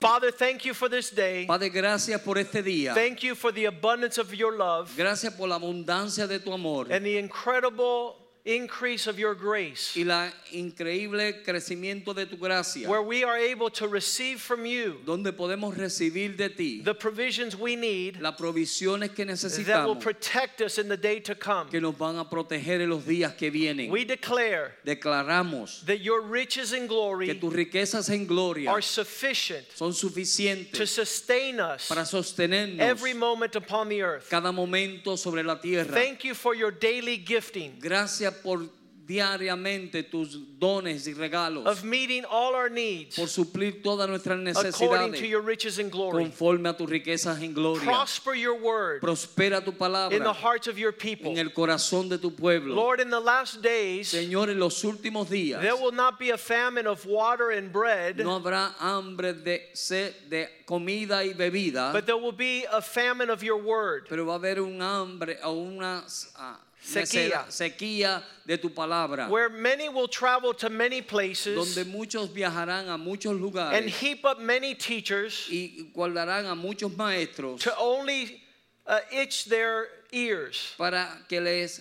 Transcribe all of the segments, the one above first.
Father, thank you for this day. Padre, gracias por este día. Thank you for the abundance of your love Gracias por la abundancia de tu amor and the incredible increase of your grace, y la increíble crecimiento de tu gracia, where we are able to receive from you donde podemos recibir de ti the provisions we need las provisiones que necesitamos. that will protect us in the day to come. que nos van a proteger en los días que vienen. We declare Declaramos that your riches and glory. que tus riquezas en gloria are sufficient son suficientes. to sustain us para sostenernos every moment upon the earth. cada momento sobre la tierra. Thank you for your daily gifting Gracias por diariamente tus dones y regalos, of meeting all our needs por suplir todas nuestras according to necesidades your riches and glory. conforme a tus riquezas en gloria. Prosper your word Prospera tu in the palabra hearts of your people. en el corazón de tu pueblo. Lord, in the last days, Señor, en los últimos días there will not be a famine of water and bread, no habrá hambre de sed de comida y bebida, but there will be a famine of your word. pero va a haber un hambre o una ah, Sequía. sequía de tu palabra, Where many will travel to many places donde muchos viajarán a muchos lugares and heap up many teachers y guardarán a muchos maestros to only uh, itch their ears, para que les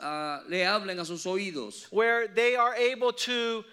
ah, le hablen a sus oídos, where they are able to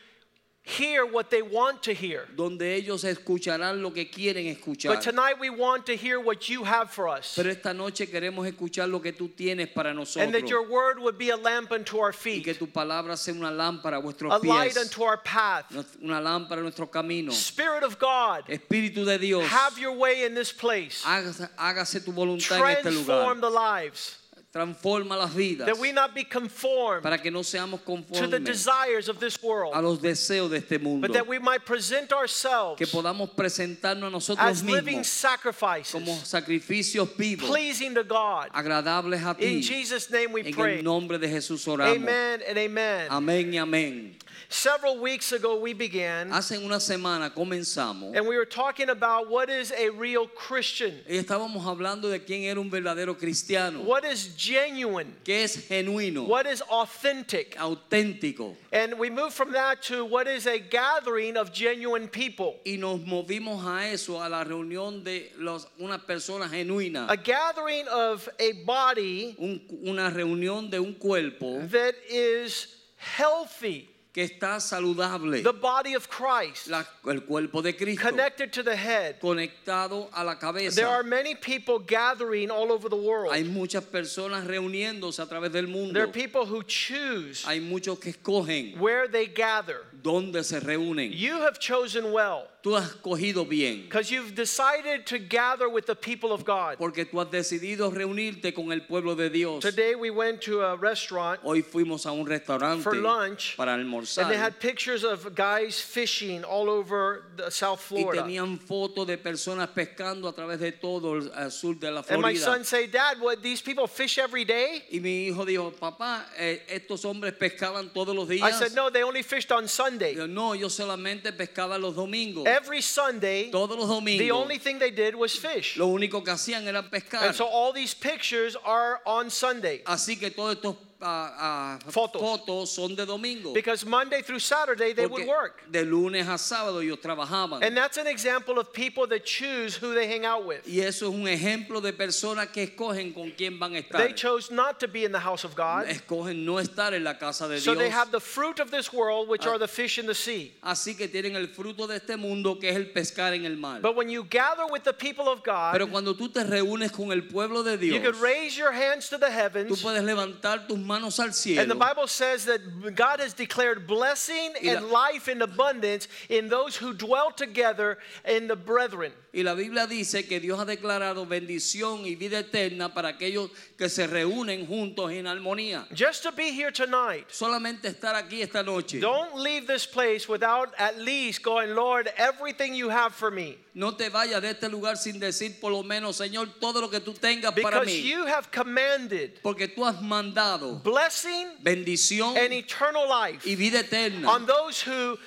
hear what they want to hear. donde ellos escucharán lo que quieren escuchar. But tonight we want to hear what you have for us. Pero esta noche queremos escuchar lo que tú tienes para nosotros. And that your word would be a lamp unto our feet. y que tu palabra sea una lámpara a vuestros a light unto our path. una lámpara a nuestro camino. Spirit of God, Espíritu de Dios, have your way in this place. hágase, hágase tu voluntad en este lugar. Transform the lives. Transforma las vidas That we not be conformed para que no seamos to the desires of this a world, los deseos de este mundo. but that we might present ourselves Que podamos presentarnos a nosotros as living sacrifices, como sacrificios vivos, pleasing to God. agradables a ti. In Jesus' name we En pray. el nombre de Jesús oramos. Amen and amen. Amén y amén. Several weeks ago we began, Hace una semana comenzamos and we were talking about what is a real Christian, y estábamos hablando de quién era un verdadero cristiano, what is genuine, que es genuino, what is authentic. auténtico. And we moved from that to what is a gathering of genuine people. Y nos movimos a eso, a la reunión de los, una persona genuina, A gathering of a body un- una reunión de un cuerpo that is healthy, que está saludable, the body of Christ, la- el cuerpo de Cristo, connected to the head. conectado a la There are many people gathering all over the world. Hay muchas personas reuniéndose a través del mundo. There are people who choose Hay muchos que escogen where they gather. dónde se reúnen. You have chosen well Tú has escogido bien. because you've decided to gather with the people of God. Porque tú has decidido reunirte con el pueblo de Dios. Today we went to a restaurant Hoy fuimos a un restaurante For lunch, para almorzar. and they had pictures of guys fishing all over the South Florida. y tenían fotos de personas pescando a través de todo el sur de la Florida. And my son say, "Dad, what these people fish every day?" Y mi hijo dijo, papá, eh, estos hombres pescaban todos los días. I said, "No, they only fished on Sunday. No, yo solamente pescaba los domingos. Every Sunday, todos los domingos. the only thing they did was fish." Lo único que hacían era pescar. And so all these pictures are on Sunday Así que todos estos ah, ah, Fotos. fotos son de domingo. because Monday through Saturday they would work. de lunes a sábado ellos trabajaban. And that's an example of people that choose who they hang out with. Y eso es un ejemplo de personas que escogen con quién van a estar. They chose not to be in the house of God. Escogen no estar en la casa de So Dios. they have the fruit of this world, which are the fish in the sea. Así que tienen el fruto de este mundo que es el pescar en el mar. But when you gather with the people of God, Pero cuando tú te reúnes con el pueblo de Dios, you could raise your hands to the heavens. tú puedes levantar tus manos al And the Bible says that God has declared blessing and life in abundance in those who dwell together in the brethren. Y la Biblia dice que Dios ha declarado bendición y vida eterna para aquellos que se reúnen juntos en armonía. Just to be here tonight. Solamente estar aquí esta noche. Don't leave this place without at least going, Lord, everything you have for me. No te vayas de este lugar sin decir por lo menos, Señor, todo lo que tú tengas para Because mí. you have commanded Porque tú has mandado blessing bendición and eternal life y vida eterna on those who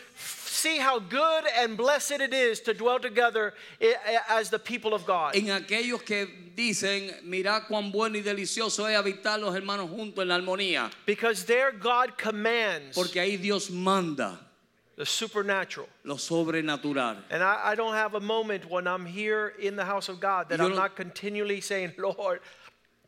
see how good and blessed it is to dwell together as the people of God. en aquellos que dicen, mira cuán bueno y delicioso es habitar los hermanos juntos en la armonía. Because there God commands Porque ahí Dios manda the supernatural. lo sobrenatural. And I, I don't have a moment when I'm here in the house of God that Yo I'm no- not continually saying, Lord,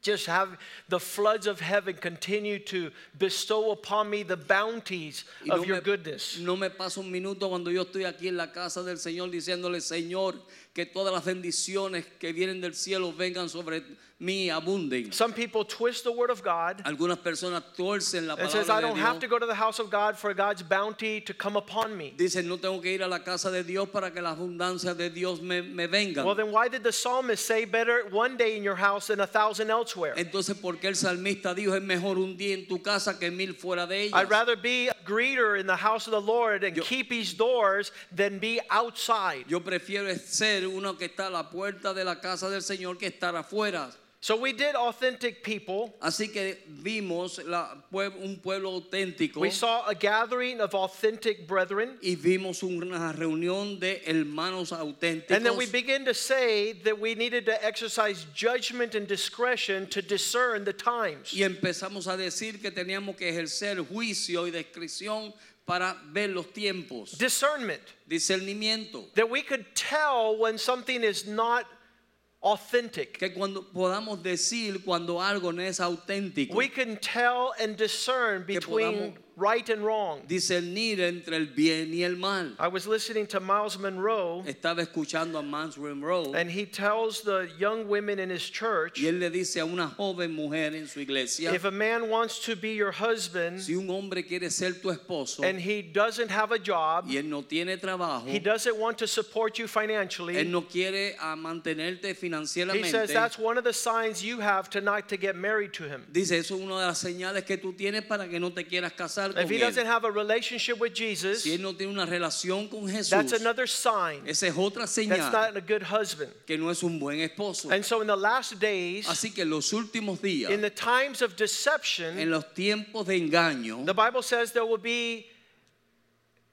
just have the floods of heaven continue to bestow upon me the bounties of your me, goodness. no me pasa un minuto cuando yo estoy aquí en la casa del Señor diciéndole, Señor, que todas las bendiciones que vienen del cielo vengan sobre mí, abunden. Some people twist the word of God Algunas personas torcen la and says, I palabra don't de have Dios. to go to the house of God for God's bounty to come upon me. Dicen, no tengo que ir a la casa de Dios para que la abundancia de Dios me, me venga. Well, then why did the psalmist say better one day in your house than a thousand elsewhere? Entonces, ¿por qué el salmista dijo es mejor un día en tu casa que mil fuera de ella? I'd rather be a greeter in the house of the Lord and Yo- keep his doors than be outside. Yo prefiero ser uno que está a la puerta de la casa del Señor que estar afuera. So we did authentic people. Así que vimos la- un pueblo auténtico We saw a gathering of authentic brethren. y vimos una reunión de hermanos auténticos. And then we begin to say that we needed to exercise judgment and discretion to discern the times. y empezamos a decir que teníamos que ejercer juicio y descripción para ver los tiempos. Discernment. Discernimiento. That we could tell when something is not authentic. Que cuando podamos decir cuando algo no es auténtico. We can tell and discern between right and wrong. discernir entre el bien y el mal. I was listening to Myles Munroe, Estaba escuchando a Mans Monroe and he tells the young women in his church y él le dice a una joven mujer en su iglesia, if a man wants to be your husband si un hombre quiere ser tu esposo and he doesn't have a job, y él no tiene trabajo, he doesn't want to support you él financially, no quiere a mantenerte he says that's one of the signs you have to not to get married to him. Dice, eso es una de las señales que tú tienes para que no te quieras casar con If he él. doesn't have a relationship with Jesus, Si él no tiene una relación con Jesús, that's another sign esa es otra that's señal not a good husband. que no es un buen esposo. And so in the last days, Así que en los últimos días, in the times of en deception, los tiempos de engaño, the Bible says there will be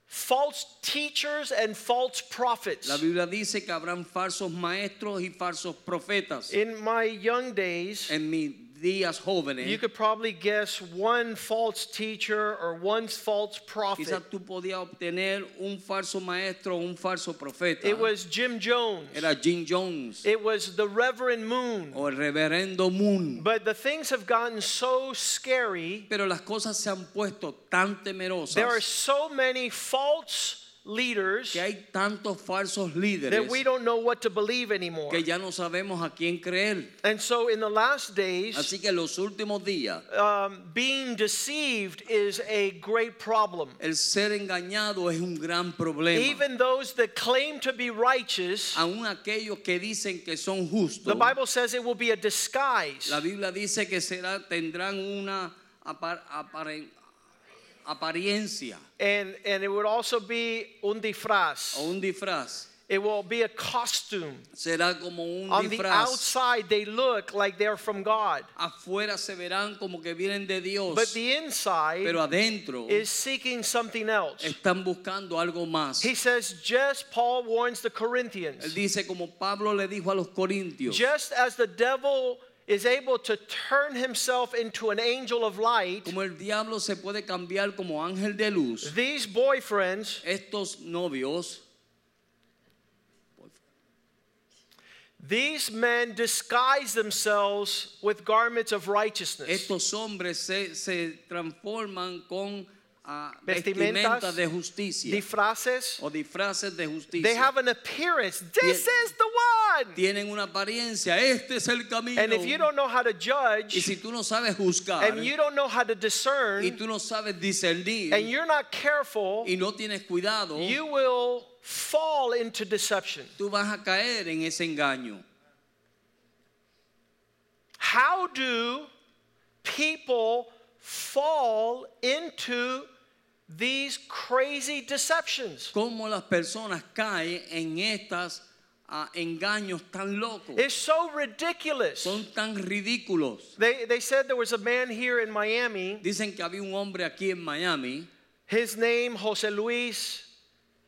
false teachers and false prophets. la Biblia dice que habrán falsos maestros y falsos profetas. In my young days, En mis días jóvenes, you could probably guess one false teacher or one false prophet. quizás tú podías obtener un falso maestro o un falso profeta. It was Jim Jones. Era Jim Jones It was the Reverend Moon. o el reverendo Moon. But the things have gotten so scary. Pero las cosas se han puesto tan temerosas There are so many false leaders que hay tantos falsos líderes that we don't know what to believe anymore. que ya no sabemos a quién creer. And so in the last days, Así que los últimos días, um, being deceived is a great problem. el ser engañado es un gran problema. Even those that claim to be righteous, Aún aquellos que dicen que son justos, the Bible says it will be a disguise. la Biblia dice que será, tendrán una apar- aparen- apariencia And, and it would also be un disfraz. o un disfraz. It will be a costume. Será como un On the outside, they look like they're from God. Afuera se verán como que vienen de Dios, But the inside pero adentro is seeking something else. están buscando algo más. He says, just Paul warns the Él Corinthians, dice como Pablo le dijo a los corintios, just as the devil is able to turn himself into an angel of light, como el diablo se puede cambiar como ángel de luz, these boyfriends estos novios, These men disguise themselves with garments of righteousness. estos hombres se, se transforman con ah, Vestimentas, vestimentas de justicia disfraces. o disfraces de justicia. They have an appearance. This Tien- is the one. Tienen una apariencia, este es el camino. And if you don't know how to y judge, si tú no sabes juzgar and you don't know how to y discern, tú no sabes discernir and you're not careful, y no tienes cuidado, you will fall into deception. tú vas a caer en ese engaño. How do people fall into these crazy deceptions? Cómo las personas caen en estos ah, engaños tan locos. It's so ridiculous. Son tan ridículos. They, they said there was a man here in Miami, Dicen que había un hombre aquí en Miami, his name Jose Luis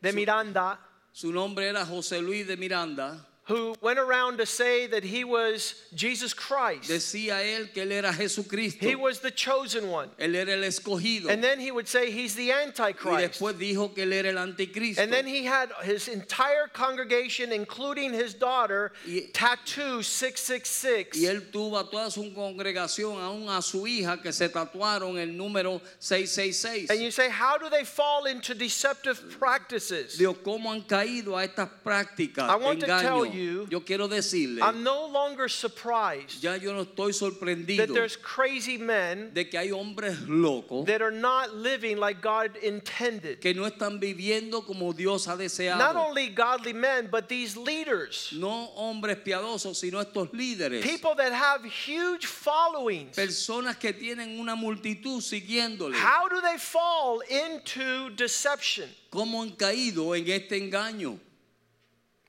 de Miranda, su nombre era José Luis de Miranda. Who went around to say that he was Jesus Christ. Decía él que él era Jesucristo. He was the chosen one. Él era el escogido. And then he would say he's the antichrist. Y después dijo que él era el anticristo. And then he had his entire congregation, including his daughter, Y- tattoo 666. Y él tuvo a toda su congregación, aún a su hija, que se tatuaron el número 666. And you say, how do they fall into deceptive practices? Dios, ¿cómo han caído a estas prácticas I want to tell engaño? You- Yo quiero decirle, I'm no longer surprised ya yo no estoy that sorprendido there's crazy men de que hay hombres locos that are not living like God intended. que no están viviendo como Dios ha Not only godly men, but these leaders, No hombres piadosos, sino estos líderes. people that have huge followings. Personas que tienen una multitud siguiéndole. How do they fall into deception? ¿Cómo han caído en este engaño?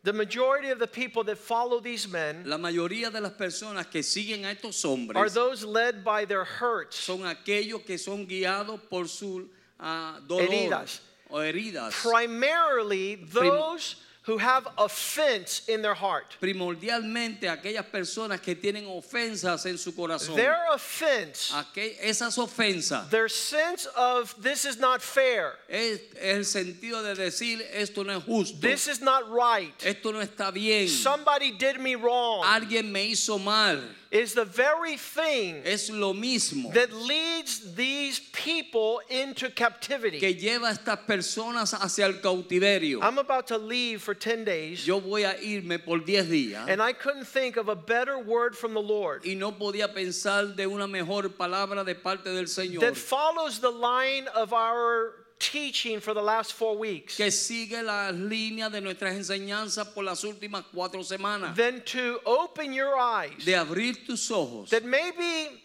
The majority of the people that follow these men La mayoría de las personas que siguen a estos are those led by their hurts, son aquellos que son guiados por su ah, dolor Heridas. o heridas. primarily those who have offense in their heart. Primordialmente aquellas personas que tienen ofensas en su corazón. Their offense, Aquel- esas ofensas their sense of this is not fair, es, el sentido de decir esto no es justo. this is not right, esto no está bien. somebody did me wrong, Alguien me hizo mal. Is the very thing Es lo mismo that leads these people into captivity. que lleva a estas personas hacia el cautiverio. I'm about to leave for 10 days, Yo voy a irme por 10 días and I couldn't think of a better word from the Lord y no podía pensar de una mejor palabra de parte del Señor that follows the line of our teaching for the last four weeks. que sigue las líneas de nuestras enseñanzas por las últimas cuatro semanas. Than to open your eyes De abrir tus ojos. that maybe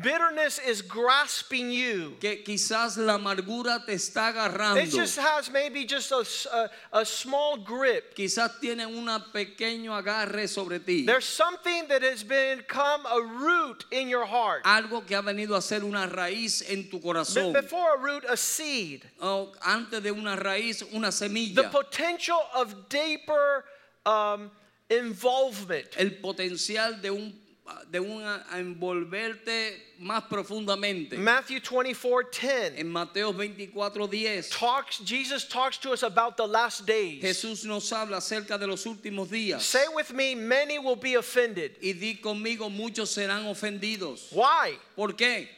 bitterness is grasping you. Que quizás la amargura te está agarrando. It just has maybe just a, a- a small grip. Quizás tiene un pequeño agarre sobre ti. There's something that has become a root in your heart. Algo que ha venido a ser una raíz en tu corazón. Before a root, a seed. O antes de una raíz, una semilla. The potential of deeper um, involvement. El potencial de un de un envolverte más profundamente. Matthew 24 10 En Mateo 24:10 talks, Jesus talks to us about the last days. Jesús nos habla acerca de los últimos días. Say with me, many will be offended. Y di conmigo, muchos serán ofendidos. Why? ¿Por qué?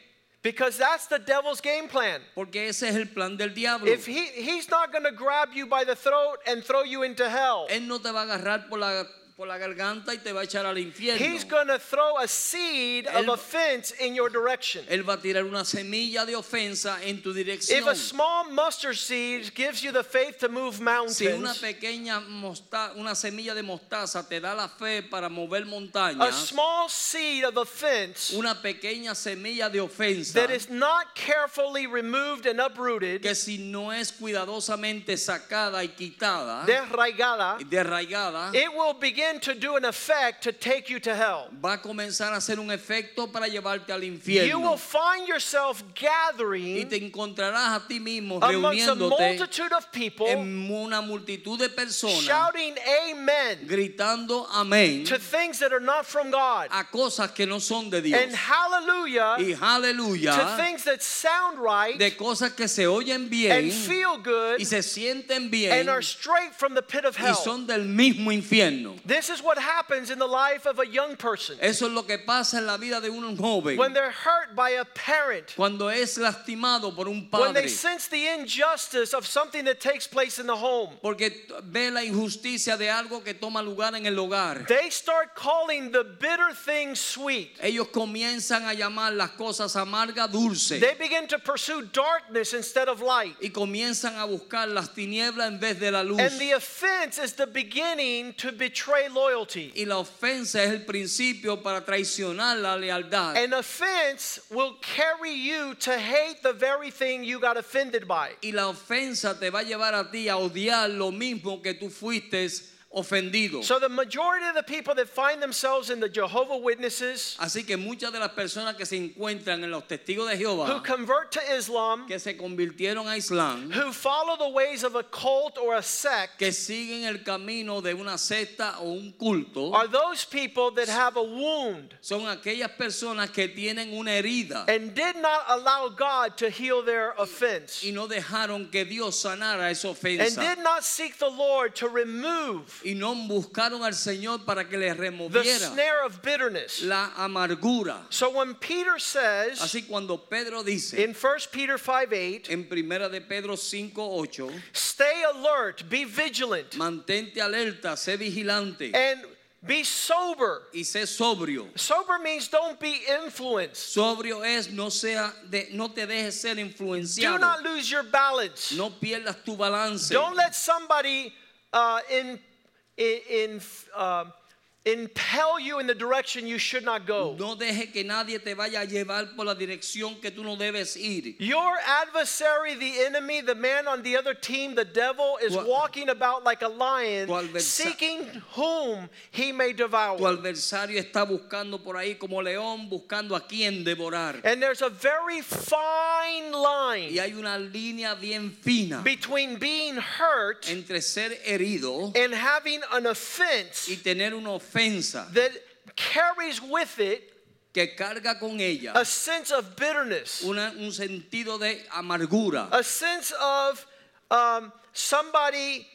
Because that's the devil's game plan. Porque ese es el plan del diablo. If he he's not going to grab you by the throat and throw you into hell. Él no te va a agarrar por la, por la garganta y te va a echar al infierno. He's going to throw a seed of offense in your direction. Él va a tirar una semilla de ofensa en tu dirección. If a small mustard seed gives you the faith to move mountains. Si una pequeña mosta- una semilla de mostaza te da la fe para mover montañas. a small seed of offense una pequeña semilla de ofensa that is not carefully removed and uprooted, que si no es cuidadosamente sacada y quitada, desraigada, y derraigada, it will begin to do an effect to take you to hell. va a comenzar a hacer un efecto para llevarte al You infierno. will find yourself Y gathering te encontrarás a ti mismo amongst a reuniéndote multitude of people en una multitud de personas shouting amen gritando amén to things that are not from God a cosas que no son de Dios. and hallelujah Y to aleluya things that sound right de cosas que se oyen bien and feel good y se sienten bien and are straight from the pit of y hell. son del mismo infierno. This This is what happens in the life of a young person Eso es lo que pasa en la vida de un joven. when they're hurt by a parent, Cuando es lastimado por un padre. when they sense the injustice of something that takes place in the home. Porque ve la injusticia de algo que toma lugar en el hogar. They start calling the bitter things sweet. Ellos comienzan a llamar las cosas amargas dulces. They begin to pursue darkness instead of light. y comienzan a buscar las tinieblas en vez de la luz. And the offense is the beginning to betray loyalty. y la ofensa es el principio para traicionar la lealtad. An offense will carry you to hate the very thing you got offended by. y la ofensa te va a llevar a ti a odiar lo mismo que tú fuiste ofendido. So the majority of the people that find themselves in the Jehovah Witnesses Así que muchas de las personas que se encuentran en los testigos de Jehová, who convert to Islam, que se convirtieron a Islam, who follow the ways of a cult or a sect, que siguen el camino de una secta o un culto, are those people that have a wound son aquellas personas que tienen una herida and did not allow God to heal their offense y no dejaron que Dios sanara esa and did not seek the Lord to remove y no buscaron al Señor para que les the removiera snare of bitterness. la amargura. So when Peter says Así cuando Pedro dice in 1 Peter 5 8, en primera de Pedro 5:8, stay alert, be vigilant, mantente alerta, sé vigilante and be sober. y sé sobrio. Sober means don't be influenced. Sobrio es no sea de, no te dejes ser Do influenciado. not lose your balance. No pierdas tu balance. Don't let somebody uh, in, in, in, um, impel you in the direction you should not go. No deje que nadie te vaya a llevar por la dirección que tú no debes ir. Your adversary, the enemy, the man on the other team, the devil, is Tu- walking about like a lion, seeking whom he may devour. Tu adversario está buscando por ahí como león buscando a quien devorar. And there's a very fine line. Y hay una línea bien fina between being hurt entre ser herido and having an offense y tener una ofensa that carries with it que carga con ella a sense of bitterness, una- un sentido de amargura, a sense of um, somebody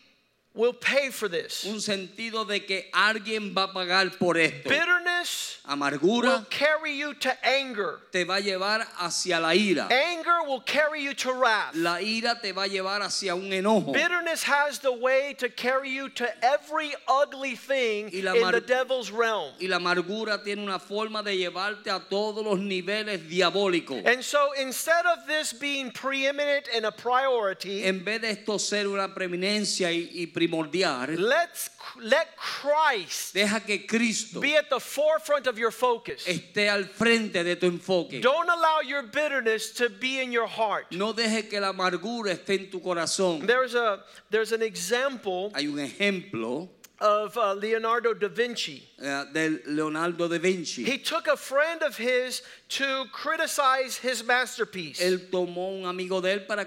will pay for this. un sentido de que alguien va a pagar por esto. Bitterness will Amargura carry you to anger. te va a llevar hacia la ira. Anger will carry you to wrath. La ira te va a llevar hacia un enojo. Bitterness has the way to carry you to every ugly thing in the devil's realm. Y la amargura tiene una forma de llevarte a todos los niveles diabólicos. And so instead of this being preeminent and a priority, En vez de esto ser una preeminencia y, y primordial, let's let Christ deja que Cristo be at the forefront of your focus. esté al frente de tu enfoque. Don't allow your bitterness to be in your heart. No deje que la amargura esté en tu corazón. There's a there's an example Hay un ejemplo of uh, Leonardo da Vinci. eh, de Leonardo da Vinci. He took a friend of his to criticize his masterpiece. Él tomó un amigo de él para,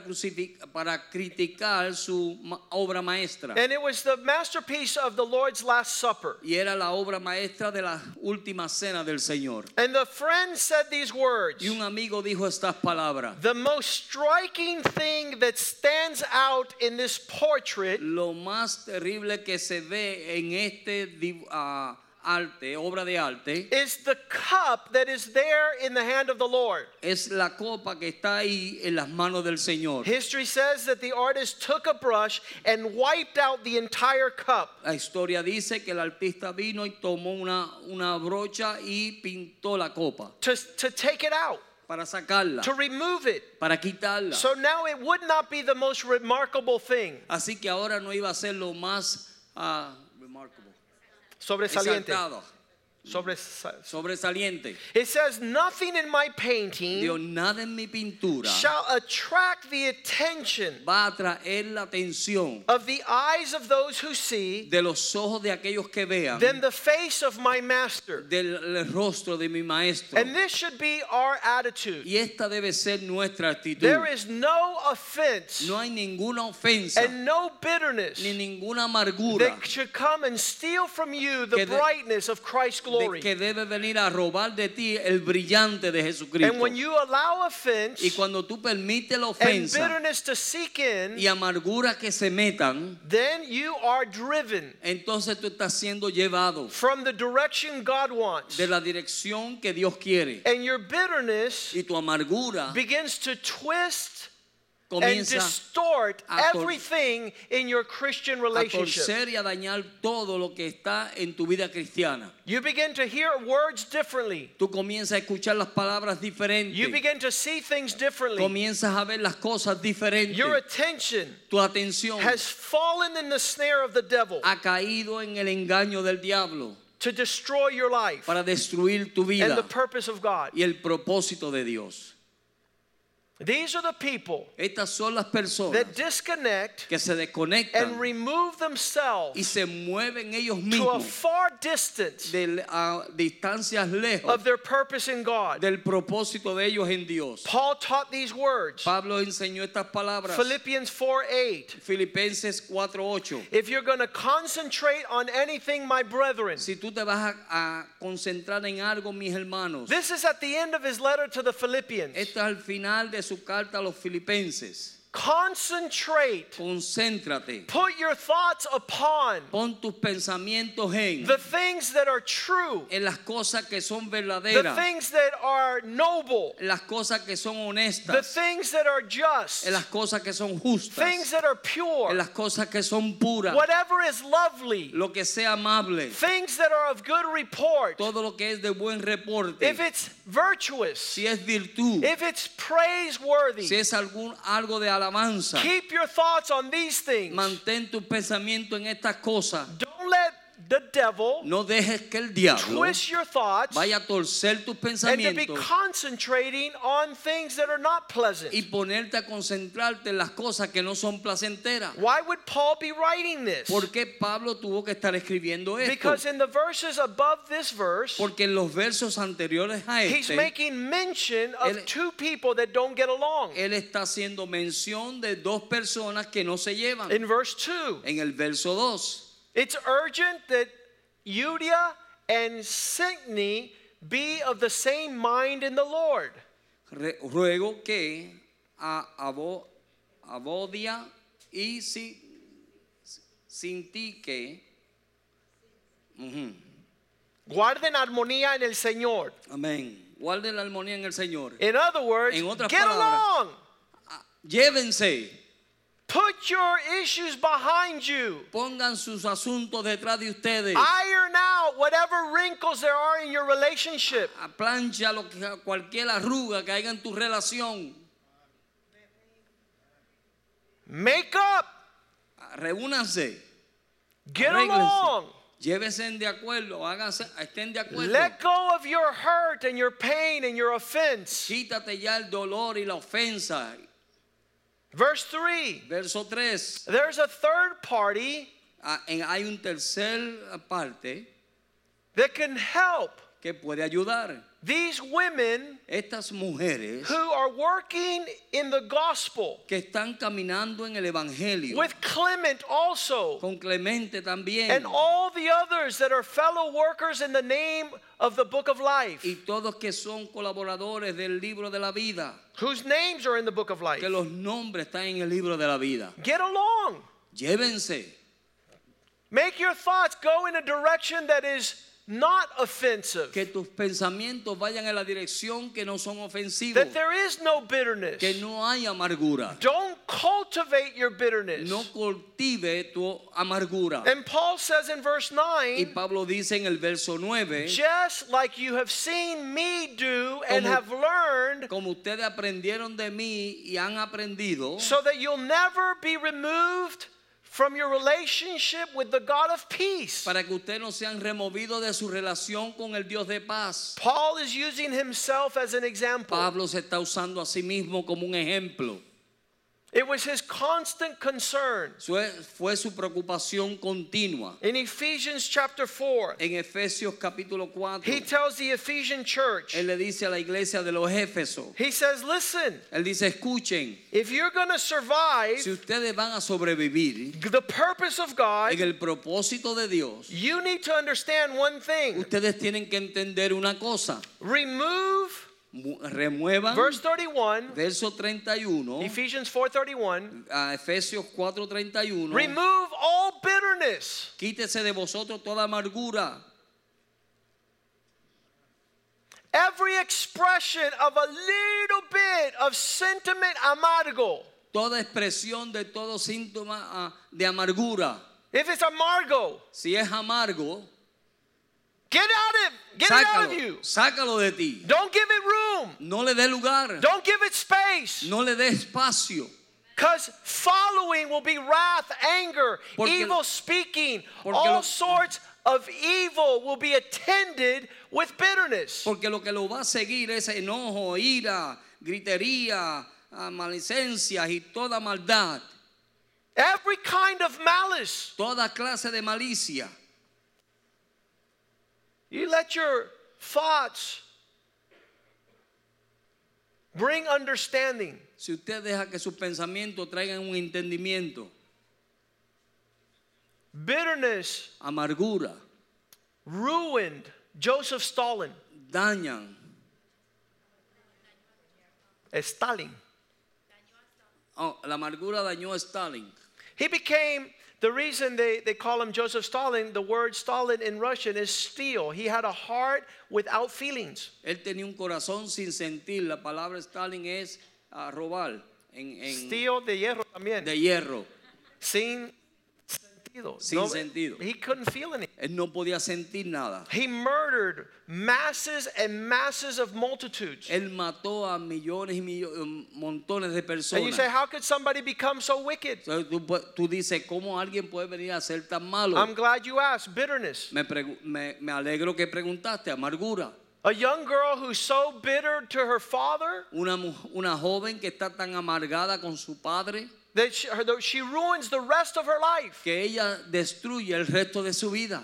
para criticar su obra maestra. And it was the masterpiece of the Lord's Last Supper. Y era la obra maestra de la última cena del Señor. And the friend said these words Y un amigo dijo estas palabras. The most striking thing that stands out in this portrait Lo más terrible que se ve en este ah, arte, obra de arte, is the cup that is there in the hand of the Lord. es la copa que está ahí en las manos del Señor. History says that the artist took a brush and wiped out the entire cup. La historia dice que el artista vino y tomó una, una brocha y pintó la copa To, to take it out, para sacarla, to remove it. para quitarla. So now it would not be the most remarkable thing. Así que ahora no iba a ser lo más ah, remarkable, Sobresaliente. Sobresaliente. It says, Nothing in my painting nada en mi pintura shall attract the attention va a atraer la atención of the eyes of those who see de los ojos de aquellos que vean than the face of my master. del rostro de mi maestro. And this should be our attitude. Y esta debe ser nuestra actitud. There is no offense No hay ninguna ofensa and no bitterness ni ninguna amargura that should come and steal from you the brightness of Christ's glory. Glory. que debe venir a robar de ti el brillante de Jesucristo. And when you allow offense Y cuando tú permites la and bitterness to seek in, y amargura que se metan, then you are driven entonces tú estás siendo llevado from the direction God wants. de la dirección que Dios quiere. And your bitterness Y tu amargura begins to twist and distort a everything in your Christian a relationship. torcer y a dañar todo lo que está en tu vida cristiana. You begin to hear words differently. Tú comienzas a escuchar las palabras diferentes. You begin to see things differently. Comienzas a ver las cosas diferentes. Your attention tu atención has fallen in the snare of the devil ha caído en el engaño del diablo to destroy your life para destruir tu vida. and the purpose of God. y el propósito de Dios. These are the people Estas son las personas that disconnect que se and desconectan remove y themselves se mueven ellos to a mismos far distance de a distancias lejos of their purpose in God. del propósito de ellos en Dios. Paul taught these words. Pablo enseñó estas palabras. Philippians 4 8. Filipenses 4:8. If you're going to concentrate on anything, my brethren, Si tú te vas a, a concentrar en algo, mis hermanos, this is at the end of his letter to the Philippians. esto es al final de su carta a los filipenses. Concentrate, Concéntrate. put your thoughts upon Pon tus pensamientos en, the things that are true, en las cosas que son verdaderas. the things that are noble, en las cosas que son honestas. the things that are just, en las cosas que son justas. things that are en pure, las cosas que son puras, whatever is lovely, lo que sea amable, things that are of good report, todo lo que es de buen reporte, if it's virtuous, si es virtud, if it's praiseworthy, si es algún algo de alabanza, keep your thoughts on these things. mantén tu pensamiento en estas cosas. Don't let the devil No dejes que el diablo twist your thoughts vaya a torcer tus and to be pensamientos concentrating on things that are not pleasant. y ponerte a concentrarte en las cosas que no son placenteras. Why would Paul be writing this? ¿Por qué Pablo tuvo que estar escribiendo esto? Because in the verses above this verse, Porque en los versos anteriores a he's este, making mention of Él- two people that don't get along. él está haciendo mención de dos personas que no se llevan. In verse 2, En el verso 2, it's urgent that Euodia and Syntyche be of the same mind in the Lord. ruego que a Abodia y si, Sintique, Guarden armonía en el Señor. amén, guarden la armonía en el Señor. In other words, En otras get palabras, along. Llévense, Put your issues behind you. pongan sus asuntos detrás de ustedes. Iron out whatever wrinkles there are in your relationship. A plancha lo que, cualquier arruga que haya en tu relación. Make up. Reúnanse. Get arréglense, along. Llévense de acuerdo, háganse, estén de acuerdo. Let go of your hurt and your pain and your offense. Quítate ya el dolor y la ofensa. Verse 3. Verso 3. There's a third party ah, en- hay un tercer eh, parte that can help que puede ayudar. these women Estas mujeres who are working in the gospel que están caminando en el Evangelio, with Clement also con Clemente también, and all the others that are fellow workers in the name of the book of life y todos que son colaboradores del libro de la vida, whose names are in the book of life. que los nombres están en el libro de la vida. Get along. Llévense, Make your thoughts go in a direction that is not offensive. que tus pensamientos vayan en la dirección que no son ofensivos, That there is no bitterness. que no hay amargura. Don't cultivate your bitterness. No cultive tu amargura. And Paul says in verse 9, Y 9, Pablo dice en el verso 9, just like you have seen me do and Como- have learned, como ustedes aprendieron de mí y han aprendido, so that you'll never be removed from your relationship with the God of peace. para que ustedes no sean removidos de su relación con el Dios de paz. Paul is using himself as an example. Pablo se está usando a sí mismo como un ejemplo. It was his constant concern. Fue, su preocupación continua. In Ephesians chapter 4, En Efesios capítulo 4, he tells the Ephesian church, él le dice a la iglesia de los Éfesos, he says, Listen, él dice, escuchen, if you're going to survive si ustedes van a sobrevivir the purpose of God, en el propósito de Dios, you need to understand one thing. ustedes tienen que entender una cosa. Remove, Remuevan verse 31, verso 31, Ephesians 4:31, a Efesios 4:31, remove all bitterness, quítese de vosotros toda amargura, every expression of a little bit of sentiment amargo. toda expresión de todo síntoma ah, de amargura. If it's amargo, Si es amargo, get out of get it out of you. sácalo de ti. Don't give it room. No le dé lugar, Don't give it space. no le dé espacio. Because following will be wrath, anger, Porque- evil speaking, all lo- sorts of evil will be attended with bitterness. Porque lo que lo va a seguir es enojo, ira, gritería, ah, maledicencias y toda maldad, Every kind of malice. toda clase de malicia. You let your thoughts bring understanding. Si usted deja que sus pensamientos traigan un entendimiento, Bitterness amargura, ruined Joseph Stalin. dañan. Stalin. Oh, la amargura dañó a Stalin. He became the reason they, they call him Joseph Stalin, the word Stalin in Russian is steel. He had a heart without feelings. Él tenía un corazón sin sentir. La palabra Stalin es ah, robar en, en- Steel de hierro también. de hierro. Sin sentido. Sin sentido. He couldn't feel anything. Él no podía sentir nada. He murdered masses and masses of multitudes. Él mató a millones y millones, um, montones de And you personas. say, how could somebody become so wicked? Tú, tú dices, ¿cómo alguien puede venir a ser tan malo? I'm glad you asked. Bitterness. Me, me, me alegro que preguntaste, amargura. A young girl who's so bitter to her father Una, una joven que está tan amargada con su padre that she, that she ruins the rest of her life. que ella destruye el resto de su vida.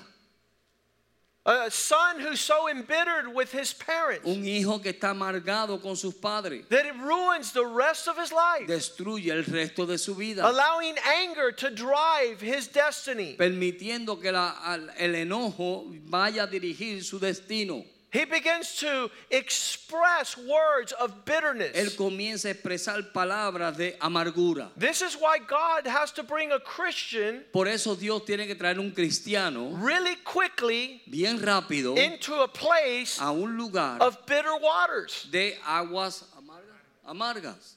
A son who's so embittered with his parents Un hijo que está amargado con sus padres that it ruins the rest of his life, destruye el resto de su vida, allowing anger to drive his destiny. permitiendo que la- el enojo vaya a dirigir su destino. He begins to express words of bitterness. Él comienza a expresar palabras de amargura. This is why God has to bring a Christian Por eso Dios tiene que traer un cristiano really quickly bien rápido into a place a un lugar of bitter waters. de aguas amargas. amargas.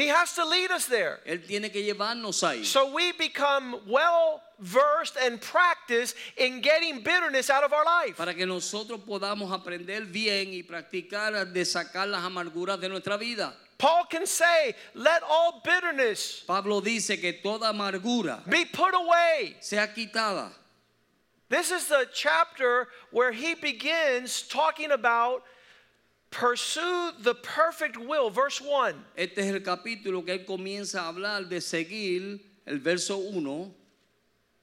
He has to lead us there. Él tiene que llevarnos ahí. So we become well versed and practiced in getting bitterness out of our life. Para que nosotros podamos aprender bien y practicar de sacar las amarguras de nuestra vida. Paul can say, Let all bitterness Pablo dice que toda amargura be put away. sea quitada. This is the chapter where he begins talking about pursue the perfect will. Verse 1. Este es el capítulo que él comienza a hablar de seguir el verso 1.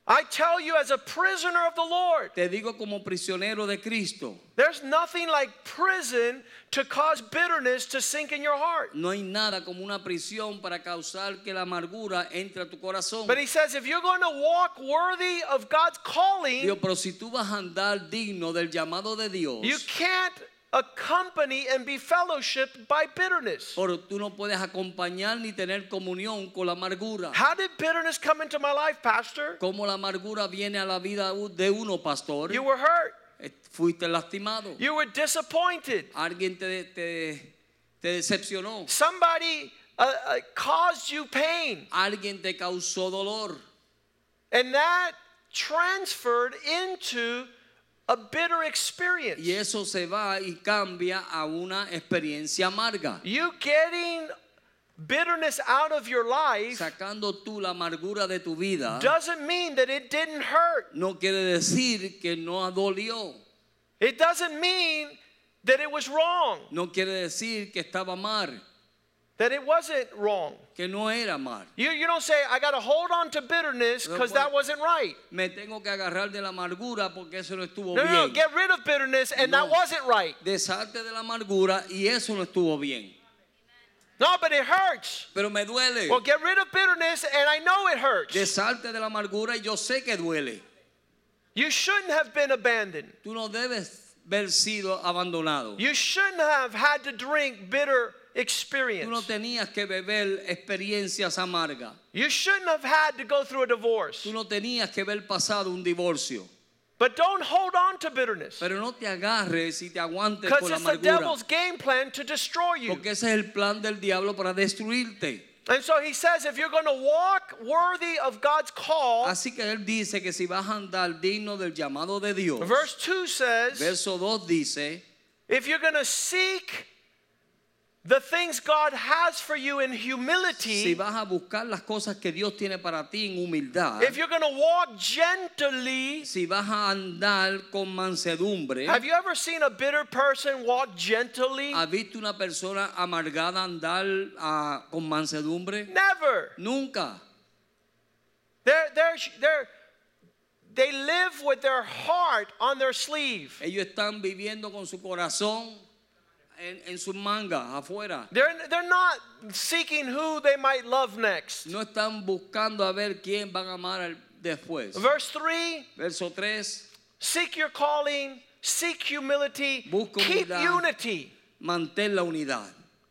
I tell you, as a prisoner of the Lord, Te digo como prisionero de Cristo. there's nothing like prison to cause bitterness to sink in your heart. No hay nada como una prisión para causar que la amargura entre a tu corazón. But he says, if you're going to walk worthy of God's calling, Dios, pero si tú vas a andar digno del llamado de Dios, you can't accompany and be fellowship by bitterness. pero tú no puedes acompañar ni tener comunión con la amargura. How did bitterness come into my life, Pastor? ¿Cómo la amargura viene a la vida de uno, pastor? You were hurt. Eh, Fuiste lastimado. You were disappointed. Alguien te, te, te decepcionó. Somebody uh, uh, caused you pain. Alguien te causó dolor. And that transferred into a bitter experience. Y eso se va y cambia a una experiencia amarga. You getting bitterness out of your life Sacando tú la amargura de tu vida doesn't mean that it didn't hurt. no quiere decir que no dolió. It doesn't mean that it was wrong. No quiere decir que estaba mal. That it wasn't wrong. que no era mal. You, you don't say, I got to hold on to bitterness because that wasn't right. Me tengo que agarrar de la amargura porque eso no estuvo No, no, no, get rid of bitterness and that wasn't right. Desharte de la amargura y eso no estuvo bien. No, but it hurts. Pero me duele. Well, get rid of bitterness and I know it hurts. Desharte de la amargura y yo sé que duele. You shouldn't have been abandoned. Tú no debes haber sido abandonado. You shouldn't have had to drink bitter Tú no experience. tenías que beber experiencias amargas. You shouldn't have had to go through a divorce. Tú no tenías que haber pasado un divorcio. But don't hold on to bitterness Pero no te agarres y te aguantes because por la it's the amargura. devil's game plan to destroy you. Porque ese es el plan del diablo para destruirte. And so he says, if you're going to walk worthy of God's call, Así que él dice que si vas a andar digno del llamado de Dios, verse 2 says, verso 2 dice, if you're going to seek the things God has for you in si humility, vas a buscar las cosas que Dios tiene para ti en humildad, if you're going to walk gently, si vas a andar con mansedumbre, have you ever seen a bitter person walk gently? ¿has visto una persona amargada andar ah, con mansedumbre? Never. Nunca. They're, they're, they're, they live with their heart on their sleeve. Ellos están viviendo con su corazón en, en sus mangas, afuera. They're, they're not seeking who they might love next. No están buscando a ver quién van a amar después. Verse 3 Verso 3. seek your calling, seek humility, Busca keep humildad. unity. Mantén la unidad.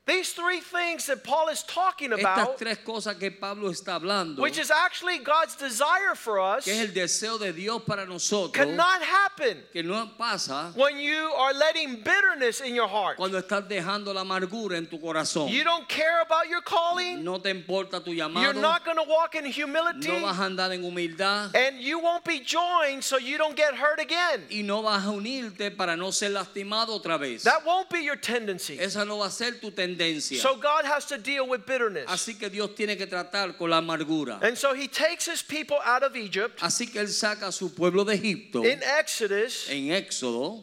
These three things that Paul is talking Estas about, tres cosas que Pablo está hablando, which is actually God's desire for us, que es el deseo de Dios para nosotros, cannot happen que no pasa when you are letting bitterness in your heart. cuando estás dejando la amargura en tu corazón. You don't care about your calling, No te importa tu you're not going to walk in humility, no vas a andar en humildad and you won't be joined so you don't get hurt again. y no vas a unirte para no ser lastimado otra vez. That won't be your tendency. Esa no va a ser tu tendencia. So God has to deal with bitterness. Así que Dios tiene que tratar con la amargura. And so he takes his people out of Egypt Así que Él saca a su pueblo de Egipto in Exodus en Éxodo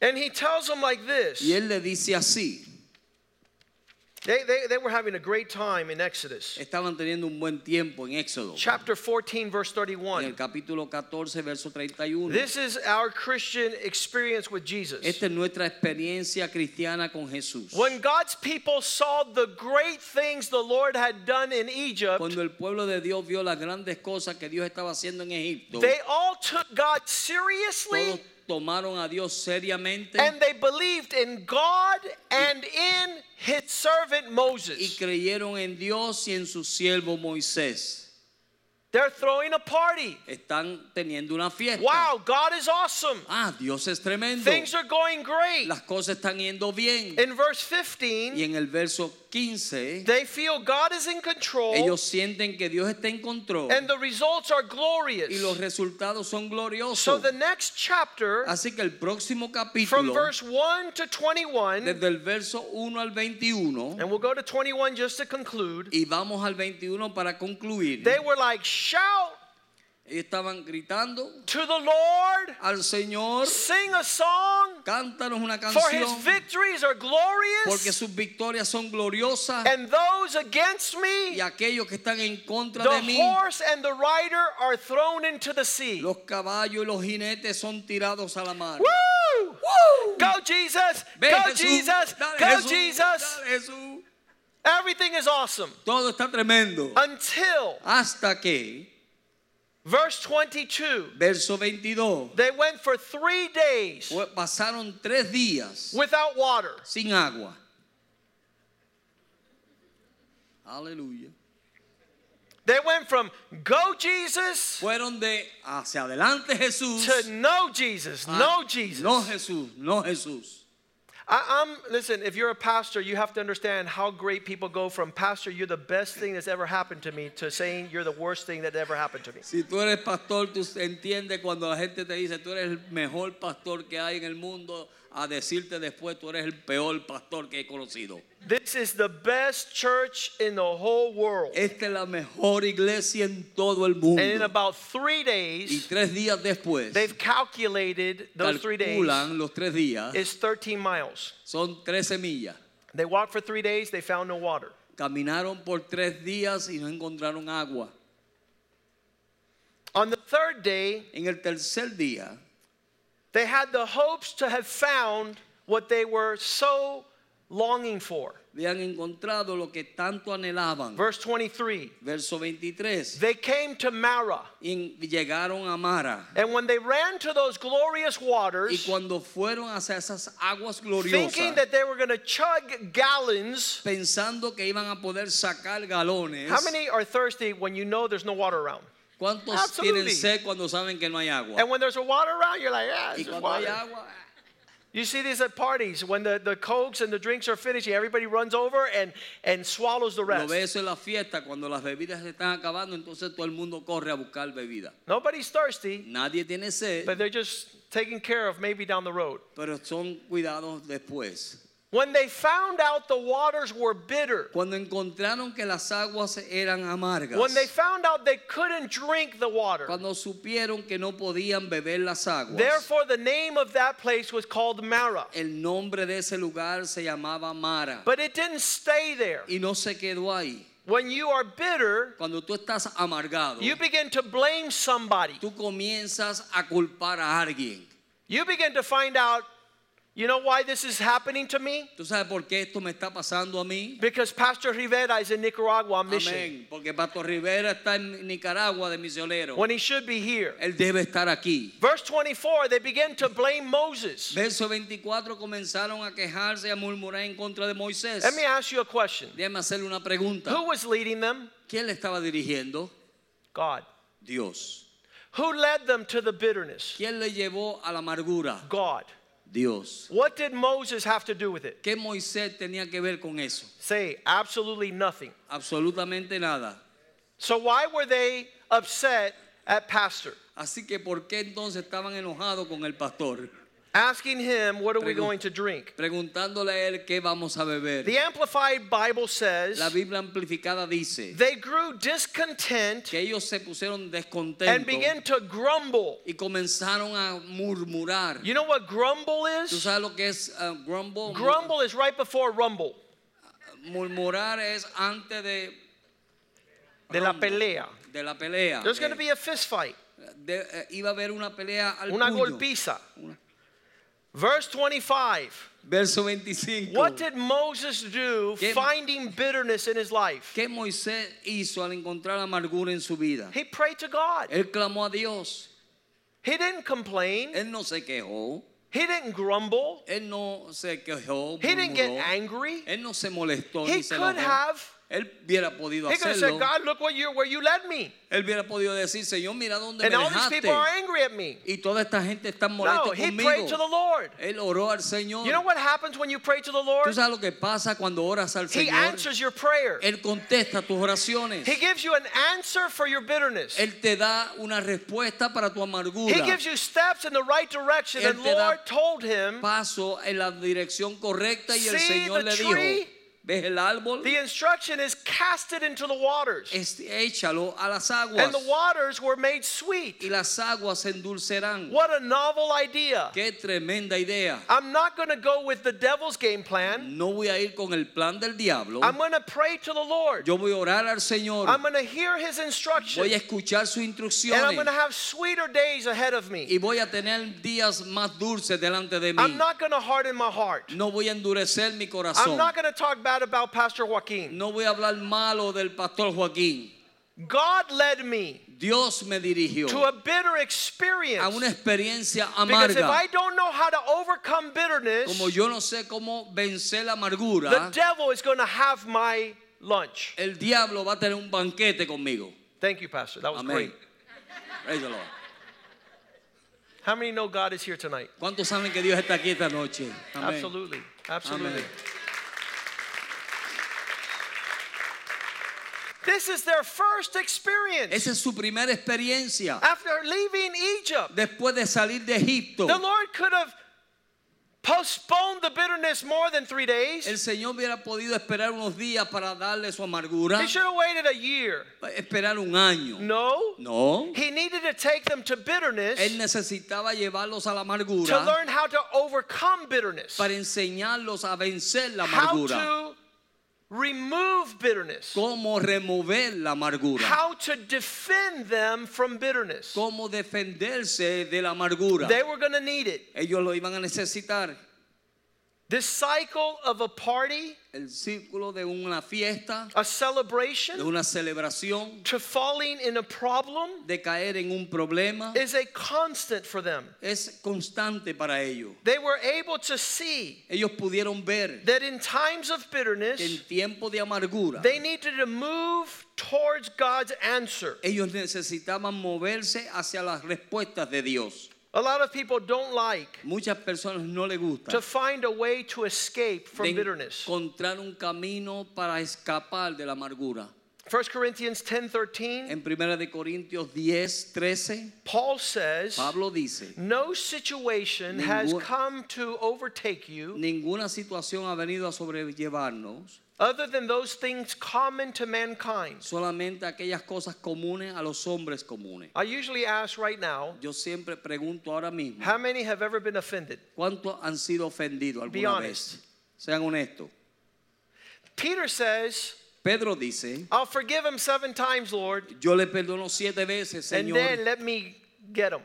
and he tells them like this. y Él le dice así. They, they, they were having a great time in Exodus. Estaban teniendo un buen tiempo en Éxodo. Chapter 14, verse 31. En el 31. capítulo 14, verso 31. This is our Christian experience with Jesus. Esta es nuestra experiencia cristiana con Jesús. When God's people saw the great things the Lord had done in Egypt, Cuando el pueblo de Dios vio las grandes cosas que Dios estaba haciendo en Egipto, they all took God seriously todos tomaron a Dios seriamente and they believed in God and in his servant y Moses. creyeron en Dios y en su siervo Moisés. They're throwing a party. Están teniendo una fiesta. Wow, God is awesome. Ah, Dios es tremendo. Things are going great. Las cosas están yendo bien. In verse Y 15, en el verso 15, they feel God is in control ellos sienten que Dios está en control and the results are glorious. y los resultados son gloriosos. So the next chapter, Así que el próximo capítulo, from verse 1 to 21, desde el verso 1 al 21, and we'll go to 21 just to conclude, y vamos al 21 para concluir, they were like, shout estaban gritando to the Lord, al Señor, sing a song, cántanos una for his victories are porque glorious, sus victorias son gloriosas and those against me, y aquellos que están en contra the de mí, horse and the rider are thrown into the sea. los caballos y los jinetes son tirados a la mar. Woo! Woo! Go Jesus! Ven, Go Jesús, Jesus! dale, Go Jesús, Jesus! dale, Jesús. Everything is awesome Todo está tremendo. until Hasta que, verse 22. verso 22, They went for three days pasaron tres días without water. sin agua. Aleluya. They went from go Jesus Fueron de hacia adelante Jesús. to no Jesus, no Jesus. No Jesús, no Jesús. I, am listen. If you're a pastor, you have to understand how great people go from pastor. You're the best thing that's ever happened to me to saying you're the worst thing that ever happened to me. Si tú eres pastor, tú entiendes cuando la gente te dice tú eres el mejor pastor que hay en el mundo, a decirte después tú eres el peor pastor que he conocido. This is the best church in the whole world. Esta es la mejor iglesia en todo el mundo. And in about three Y days, tres días después, they've calculated those three days calculan los tres días, is 13 miles. son 13 millas. They walked for three days, they found no water. Caminaron por tres días y no encontraron agua. On the third day, En el tercer día, they had the hopes to have found what they were so longing for. habían encontrado lo que tanto anhelaban. Verse 23 Verso 23. They came to Marah, Y llegaron a Mara. and when they ran to those glorious Y waters, cuando fueron hacia esas aguas thinking that they were going to chug gallons. pensando que iban a poder sacar galones. How many are thirsty when you know there's no water around? ¿Cuántos Absolutely. tienen sed cuando saben que no hay agua? And when there's a water around, you're like, yeah, it's just water. agua, ah. You see these at parties when the, the cokes and the drinks are finished, everybody runs over and, and swallows the lo rest. ves en la fiesta, cuando las bebidas se están acabando, entonces todo el mundo corre a buscar bebida. Nobody's thirsty, Nadie tiene sed, but they're just taken care of maybe down the road. pero son cuidados después. When they found out the waters were bitter, Cuando encontraron que las aguas eran amargas, when they found out they couldn't drink the water, cuando supieron que no podían beber las aguas, therefore the name of that place was called Mara. el nombre de ese lugar se llamaba Mara. But it didn't stay there. Y no se quedó ahí. When you are bitter, Cuando tú estás amargado, you begin to blame somebody. tú comienzas a culpar a alguien. You begin to find out, you know why this is happening to me? ¿Tú sabes por qué esto me está pasando a mí? Because Pastor Rivera is in Nicaragua on mission Amén. Porque Pastor Rivera está en Nicaragua de misionero. when he should be here. Él debe estar aquí. Verse 24, they begin to blame Moses. Verso 24 comenzaron a quejarse y a murmurar en contra de Moisés. Let me ask you a question. Déjame hacerle una pregunta. Who was leading them? ¿Quién le estaba dirigiendo? God. Dios. Who led them to the bitterness? ¿Quién le llevó a la amargura? God. Dios. What did Moses have to do with it? ¿Qué Moisés tenía que ver con eso? Say absolutely nothing. Absolutamente nada. So why were they upset at Pastor? Así que ¿por qué entonces estaban enojados con el pastor? Asking him, what are we going to drink? Preguntándole a él qué vamos a beber. The Amplified Bible says La Biblia amplificada dice they grew discontent que ellos se pusieron and descontentos began to grumble. y comenzaron a murmurar. You know what grumble ¿Tú is? sabes lo que es uh, grumble? Grumble is right before rumble, Murmurar es antes de, de la rumble, pelea. de la pelea. There's going to Eh, be a fist fight, de- eh, iba a haber una pelea al una puño. golpiza. Una- Verse 25. Verso 25. What did Moses do ¿Qué- finding bitterness in his life? ¿Qué Moisés hizo al encontrar amargura en su vida? He prayed to God. Él clamó a Dios. He didn't complain. Él no se quejó. He didn't grumble. Él no se quejó. He didn't get angry. Él no se molestó He ni se could have. Él hubiera podido He could have said, hacerlo. God, look what you where you led me. Él hubiera podido decir, Señor, mira dónde And me all these people are dejaste. angry at me. Y toda esta gente está molesta No, he prayed to the conmigo. Lord. Él oró al Señor. You know what happens when you pray to the ¿Tú Lord? sabes lo que pasa cuando oras al He Señor? answers your prayer. Él contesta tus oraciones. He gives you an answer for your bitterness. Él te da una respuesta para tu amargura. He gives you steps in the right direction. Él And te da Lord told him, paso en la dirección correcta y el See Señor the le tree? ¿Ves el árbol? the instruction is cast it into the waters. Es- échalo a las aguas And the waters were made sweet. y las aguas se endulcerán. What a novel idea. Qué tremenda idea. I'm not going to go with the devil's game plan. No voy a ir con el plan del diablo. I'm going to pray to the Lord. Yo voy a orar al Señor. I'm going to hear his Voy a instructions. escuchar sus And I'm going to have sweeter days ahead of me. y voy a tener días más dulces delante de mí. I'm not going to harden my heart. No voy a endurecer mi corazón. I'm not going to talk bad about Pastor Joaquin. No voy a hablar malo del pastor Joaquín. God led me Dios me dirigió to a bitter experience. a una experiencia Because if. I don't know how to overcome bitterness, Como yo no sé cómo vencer la the devil is going to have my lunch. el diablo va a tener un banquete conmigo. Thank you, Pastor. That was Amén. great. Praise the Lord. How many know God is here tonight? ¿Cuántos saben que Dios está aquí esta noche? Amén. Absolutely. Absolutely. Amén. This is their first experience Esa es su primera experiencia. after leaving Egypt. Después de salir de Egipto, The Lord could have postponed the bitterness more than three days. El Señor hubiera podido esperar unos días para darle su amargura, He should have waited a year. esperar un año. No. No. He needed to take them to bitterness Él necesitaba llevarlos a la amargura. to learn how to overcome bitterness, para enseñarlos a vencer la how amargura. to remove bitterness, Cómo remover la amargura. how to defend them from bitterness. Cómo defenderse de la amargura. They were going to need it. Ellos lo iban a necesitar. This cycle of a party, El círculo de una fiesta, a celebration, de una celebración, to falling in a problem de caer en un problema, is a constant for them. es constante para ellos. They were able to see Ellos pudieron ver that in times of bitterness, en tiempo de amargura, they needed to move towards God's answer. ellos necesitaban moverse hacia las respuestas de Dios. A lot of people don't like Muchas personas no les gusta to find a way to escape from bitterness. encontrar un camino para escapar de la amargura. 1 Corinthians 10:13, En 1 de Corintios 10, 13, Paul says, Pablo dice, "No situation has come to overtake you ninguna situación ha venido a sobrellevarnos, other than those things common to mankind." solamente aquellas cosas comunes a los hombres comunes. I usually ask right now, Yo siempre pregunto ahora mismo, how many have ever been offended? ¿cuántos han sido ofendidos alguna Be honest. vez? Sean honestos. Peter says, Pedro dice, "I'll forgive him 7 times, Lord, yo le perdono siete veces, Señor. and then let me get him."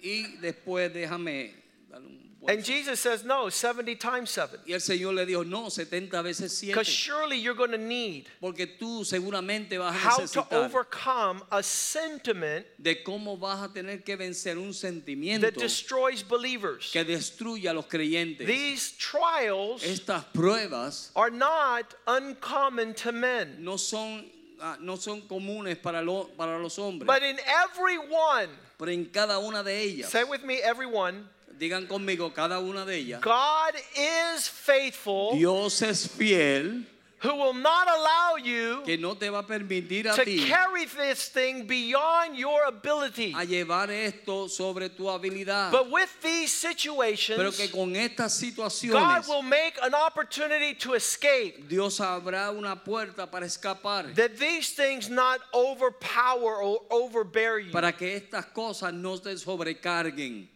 y después déjame darle un And Jesus says, "No, 70 times 7." Y el Señor le dijo, no, 70 veces siete, Because surely you're going to need porque tú seguramente vas a how to necesitar overcome a sentiment de cómo vas a tener que vencer un sentimiento that destroys believers. que destruya a los creyentes. These trials Estas pruebas are not uncommon to men, no son, ah, no son comunes para, lo- para los hombres, but in every one, pero en cada una de ellas, say with me, everyone, digan conmigo, cada una de ellas, God is faithful, Dios es fiel, who will not allow you que no te va a permitir a to ti carry this thing beyond your ability. a llevar esto sobre tu habilidad. But with these Pero situations, que con estas God will make an opportunity to escape. Dios habrá una puerta para escapar, That these things not overpower or overbear you. para que estas cosas no te sobrecarguen,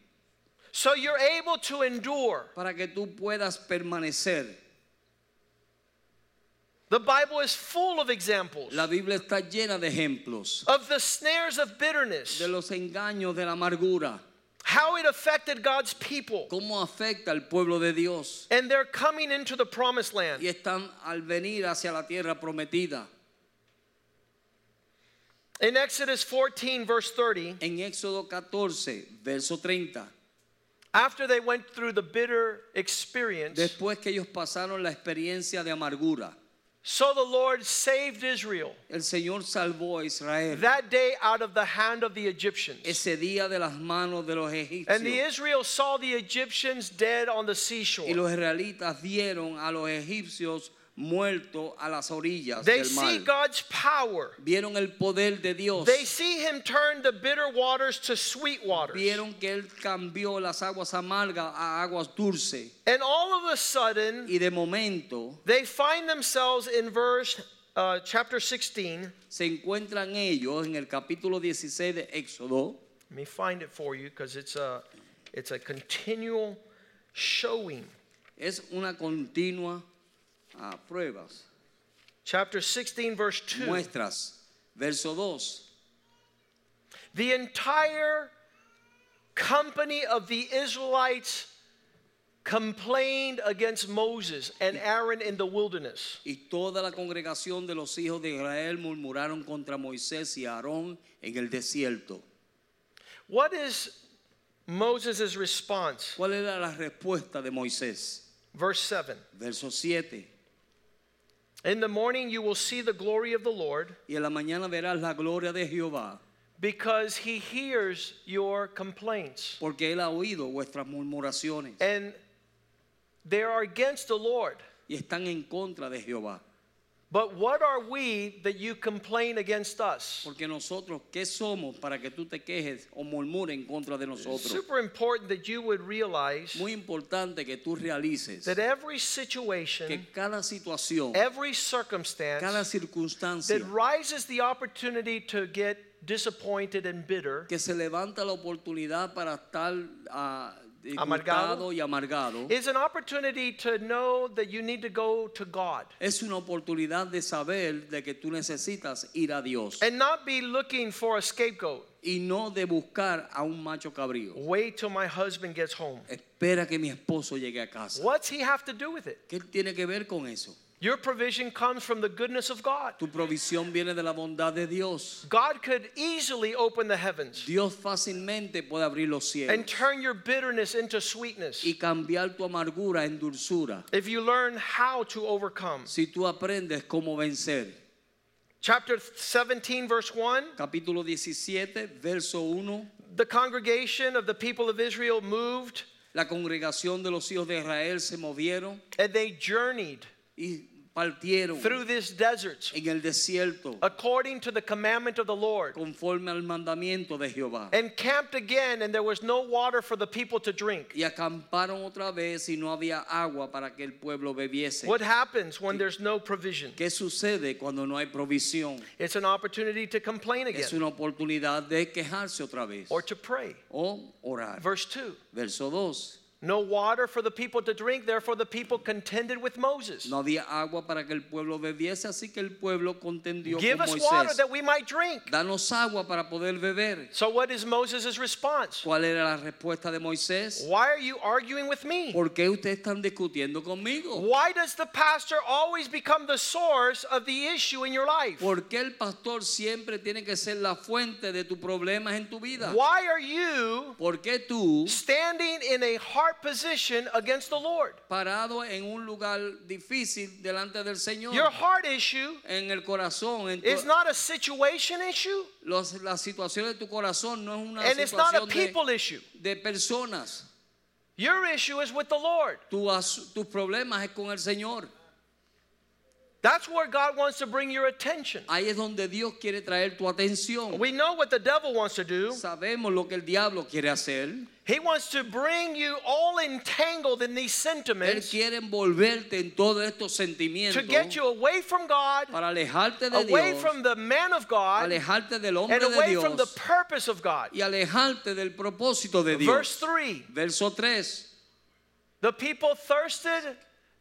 So you're able to endure. para que tú puedas permanecer. The Bible is full of examples La Biblia está llena de ejemplos of the snares of bitterness, de los engaños de la amargura, how it affected God's people, cómo afecta al pueblo de Dios and they're coming into the promised land. y están al venir hacia la tierra prometida. In Exodus 14, verse 30, En Éxodo 14, verso 30, after they went through the bitter experience, después que ellos pasaron la experiencia de amargura, so the Lord saved Israel el Señor salvó a Israel that day out of the hand of the Egyptians. ese día de las manos de los egipcios. And the. Israel saw the Egyptians dead on the seashore. Y los israelitas vieron a los egipcios muertos a las orillas They del see mar. God's power. Vieron el poder de Dios. They see him turn the bitter waters to sweet waters. Vieron que él cambió las aguas amargas a aguas dulces. And all of a sudden, Y de momento they find themselves in verse uh, chapter 16. se encuentran ellos en el capítulo 16 de Éxodo. Let me find it for you because it's a, it's a continual showing. Es una continua ah, pruebas, Chapter 16, verse 2. muestras. Verso 2. The entire company of the Israelites complained against Moses and Aaron in the wilderness. Y toda la congregación de los hijos de Israel murmuraron contra Moisés y Aarón en el desierto. What is Moses' response? ¿Cuál era la respuesta de Moisés? Verse 7. Verso 7. In the morning you will see the glory of the Lord Y en la mañana verás la gloria de Jehová, because he hears your complaints. porque él ha oído vuestras murmuraciones And they are against the Lord. y están en contra de Jehová. But what are we that you complain against us? Porque nosotros, ¿qué somos para que tú te quejes o murmures en contra de nosotros? Super important that you would realize Muy importante que tú realices that every situation, que cada situación, every circumstance cada circunstancia that rises the opportunity to get disappointed and bitter que se levanta la oportunidad para estar ah, Eh, amargado. y amargado is an opportunity to know that you need to go to God es una oportunidad de saber de que tú necesitas ir a Dios and not be looking for a scapegoat. y no de buscar a un macho cabrío. Wait till my husband gets home. Espera que mi esposo llegue a casa. What's he have to do with it? ¿Qué tiene que ver con eso? Your provision comes from the goodness of God. Tu provisión viene de la bondad de Dios. God could easily open the heavens Dios fácilmente puede abrir los cielos and turn your bitterness into sweetness y cambiar tu amargura en dulzura. if you learn how to overcome. Si tú aprendes cómo vencer. Chapter 17, verse 1 Capítulo 17, verso 1. The congregation of the people of Israel moved La congregación de los hijos de Israel se movieron and they journeyed y partieron through this desert en el desierto according to the commandment of the Lord conforme al mandamiento de Jehová. and camped again, and there was no water for the people to drink. Y acamparon otra vez y no había agua para que el pueblo bebiese. What happens when there's no provision? ¿Qué sucede cuando no hay provisión? It's an opportunity to complain Es again una oportunidad de quejarse otra vez or to pray. o orar. Verse 2 Verso 2. No water for the people to drink, therefore the people contended with Moses. No había agua para que el pueblo bebiese, así que el pueblo contendió Give con us water that we might drink. Danos agua para poder beber. So, what is Moses' response? ¿Cuál era la respuesta de Moisés? Why are you arguing with me? ¿Por qué ustedes están discutiendo conmigo? Why does the pastor always become the source of the issue in your life? ¿Por qué el pastor siempre tiene que ser la fuente de tus problemas en tu vida? Why are you ¿Por qué tú, standing in a hard position against the Lord? parado en un lugar difícil delante del Señor, Your heart issue en el corazón, en is not a situation issue, los- la situación de tu corazón no es una and it's not a people de, issue. de personas. Your issue is with the Lord. Tu tus problemas es con el Señor. That's where God wants to bring your attention. Ahí es donde Dios quiere traer tu atención. We know what the devil wants to do. Sabemos lo que el diablo quiere hacer. He wants to bring you all entangled in these sentiments. Él quiere envolverte en todos estos sentimientos to get you away from God, para alejarte de away Dios, from the man of God, alejarte del hombre and de away from the purpose of God. y alejarte del propósito de Dios. Verse 3 Verso 3. The people thirsted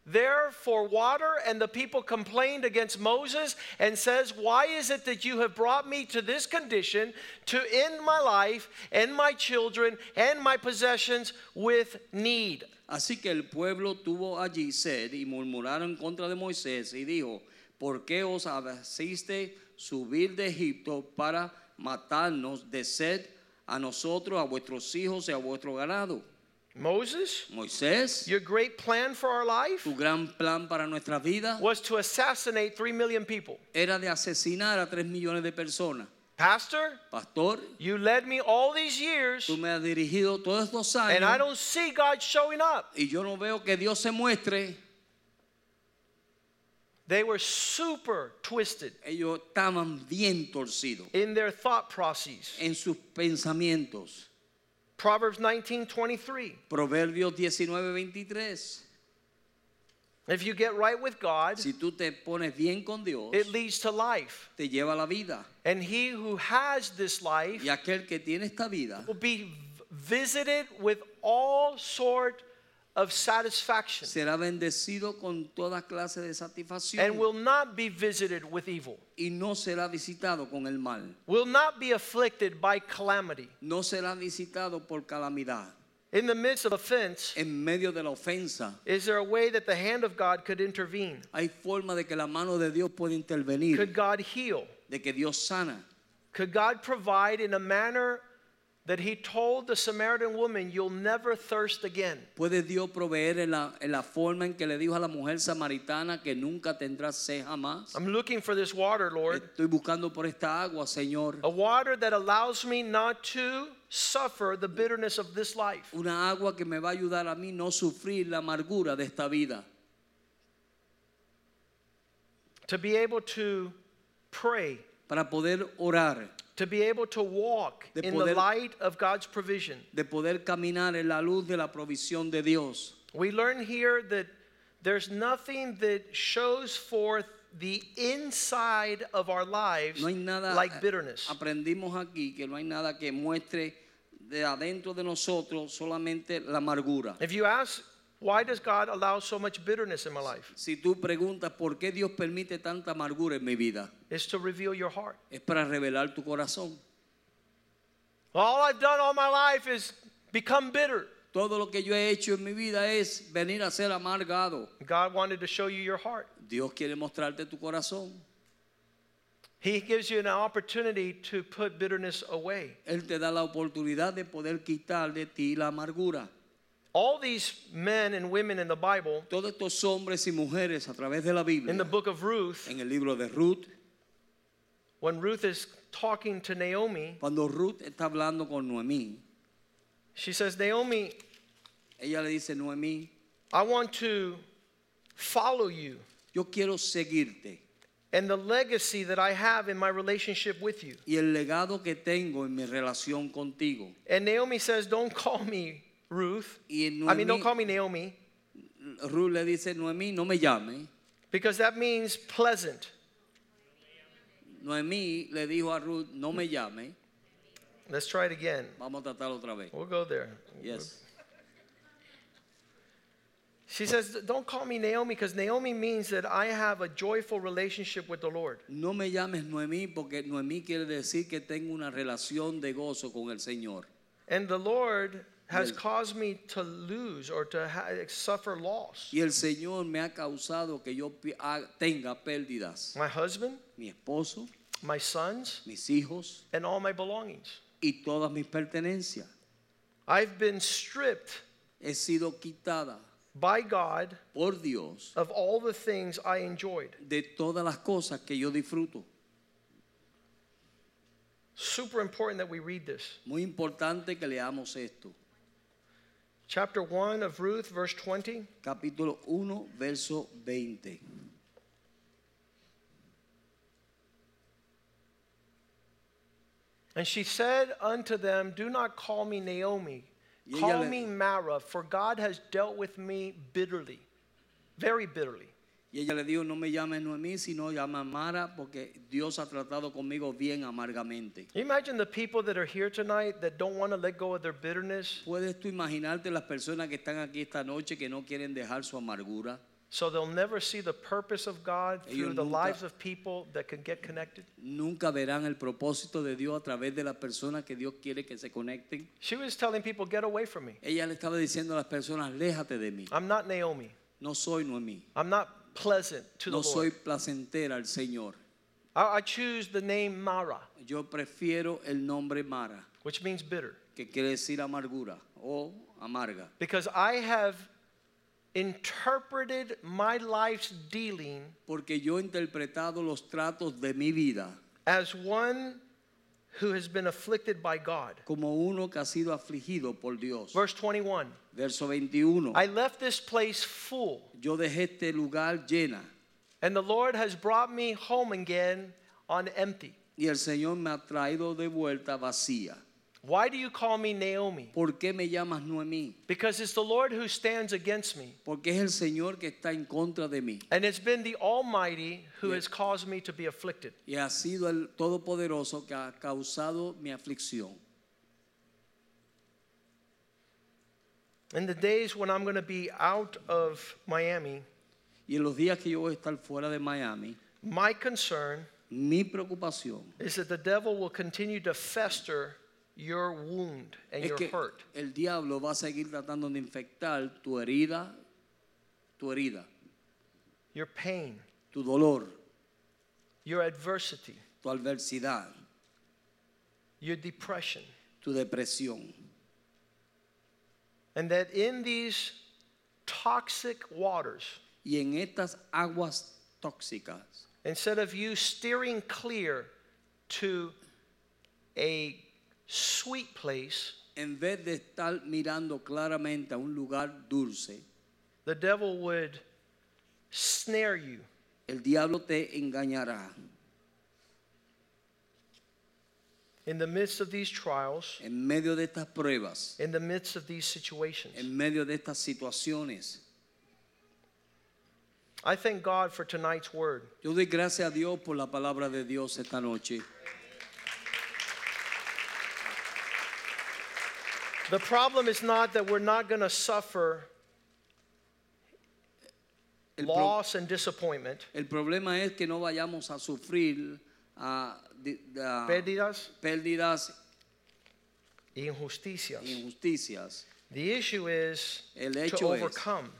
there for water, and the people complained against Moses and says, Why is it that you have brought me to this condition to end my life and my children and my possessions with need? Así que el pueblo tuvo allí sed y murmuraron contra de Moisés y dijo, ¿por qué os hiciste subir de Egipto para matarnos de sed a nosotros, a vuestros hijos y a vuestro ganado? Moses, Moisés, your great plan for our life tu gran plan para nuestra vida was to assassinate three million people. era de asesinar a tres millones de personas. Pastor, Pastor, you led me all these years, tú me has dirigido todos estos and I don't see God showing up. y yo no veo que Dios se muestre. They were super twisted Ellos estaban bien torcidos in their thought processes. en sus pensamientos. Proverbs 19 23. Proverbios 19, 23. If you get right with God, Si tú te pones bien con Dios, it leads to life. te lleva a la vida. And he who has this life Y aquel que tiene esta vida will be visited with all sort of satisfaction será bendecido con toda clase de satisfacción. and will not be visited with evil, y no será visitado con el mal. will not be afflicted by calamity. No será visitado por calamidad. In the midst of offense, En medio de la ofensa, is there a way that the hand of God could intervene? hay forma de que la mano de Dios puede intervenir, Could God heal? de que Dios sana. Could God provide in a manner that He told the Samaritan woman, You'll never thirst again? Puede Dios proveer en la, en la forma en que le dijo a la mujer samaritana que nunca tendrá sed jamás. I'm looking for this water, Lord. Estoy buscando por esta agua, Señor. A water that allows me not to suffer the bitterness of this life. Una agua que me va a ayudar a mí no sufrir la amargura de esta vida. to be able to pray, para poder orar, to be able to walk De in the light of God's provision. de poder caminar en la luz de la provisión de Dios. We learn here that there's nothing that shows forth the inside of our lives No hay nada, like bitterness. aprendimos aquí que no hay nada que muestre de adentro de nosotros solamente la amargura. If you ask, why does God allow so much bitterness in my life? Si tú preguntas por qué Dios permite tanta amargura en mi vida, It's to reveal your heart. es para revelar tu corazón. All I've done all my life is become bitter. Todo lo que yo he hecho en mi vida es venir a ser amargado. God wanted to show you your heart. Dios quiere mostrarte tu corazón. He gives you an opportunity to put bitterness away. Él te da la oportunidad de poder quitar de ti la amargura. All these men and women in the Bible, Todos estos hombres y mujeres a través de la Biblia, in the book of Ruth, en el libro de Ruth, when Ruth is talking to Naomi, cuando Ruth está hablando con Noemí, she says, Naomi, ella le dice, Noemí, I want to follow you yo quiero seguirte and the legacy that I have in my relationship with you. y el legado que tengo en mi relación contigo. And Naomi says, Don't call me Ruth. I mean, don't call me Naomi Ruth le dice, Noemí, no me llame. because that means pleasant. Noemí le dijo a Ruth, no me llame. Let's try it again. Vamos a tratar otra vez. We'll go there. Yes. She says, Don't call me Naomi because Naomi means that I have a joyful relationship with the Lord. No me llames Noemí porque Noemí quiere decir que tengo una relación de gozo con el Señor. And the Lord has caused me to lose or to suffer loss. Y el Señor me ha causado que yo tenga pérdidas. My husband, Mi esposo, my sons, mis hijos and all my belongings. y todas mis pertenencias. I've been stripped He sido quitada by God por Dios of all the things I enjoyed. de todas las cosas que yo disfruto. Super important that we read this. Muy importante que leamos esto. Chapter 1 of Ruth, verse 20. Capítulo 1, verso 20. And she said unto them, Do not call me Naomi, call le- me Mara, for God has dealt with me bitterly, very bitterly. Y ella le dijo, no me llames Noemí, sino llama Mara, porque Dios ha tratado conmigo bien amargamente. Can you imagine the people that are here tonight that don't want to let go of their bitterness, ¿Puedes tú imaginarte las personas que están aquí esta noche que no quieren dejar su amargura? so they'll never see the purpose of God through Ellos the nunca- lives of people that can get connected? Nunca verán el propósito de Dios a través de las personas que Dios quiere que se conecten. She was telling people, Get away from me. Ella le estaba diciendo a las personas, léjate de mí. I'm not Naomi. No soy Noemí. I'm not pleasant to No the soy Lord. placentera al Señor. I, I choose the name Mara, Yo prefiero el nombre Mara, which means bitter, que quiere decir amargura o amarga. because I have interpreted my life's dealing Porque yo he interpretado los tratos de mi vida as one who has been afflicted by God. como uno que ha sido afligido por Dios. Verse 21 Verso 21. I left this place full, Yo dejé este lugar llena and the Lord has brought me home again on empty. y el Señor me ha traído de vuelta vacía. Why do you call me Naomi? ¿Por qué me llamas Noemí? Because it's the Lord who stands against me. Porque es el Señor que está en contra de mí. And it's been the Almighty who Yeah. has caused me to be afflicted. Y ha sido el Todopoderoso que ha causado mi aflicción. In the days when I'm going to be out of Miami, Y en los días que yo voy a estar fuera de Miami, my concern mi preocupación is that the devil will continue to fester your wound and es your que hurt. el diablo va a seguir tratando de infectar tu herida, tu herida, your pain, tu dolor, your adversity, tu adversidad, your depression. tu depresión. And that in these toxic waters, Y en estas aguas tóxicas, instead of you steering clear to a sweet place, en vez de estar mirando claramente a un lugar dulce, the devil would snare you el diablo te engañará. In the midst of these trials, En medio de estas pruebas, in the midst of these situations, en medio de estas situaciones, I thank God for tonight's word. yo doy gracias a Dios por la palabra de Dios esta noche. The problem is not that we're not going to suffer loss and disappointment, el problema es que no vayamos a sufrir ah, pérdidas pérdidas injusticias. injusticias The issue is El to hecho es- overcome.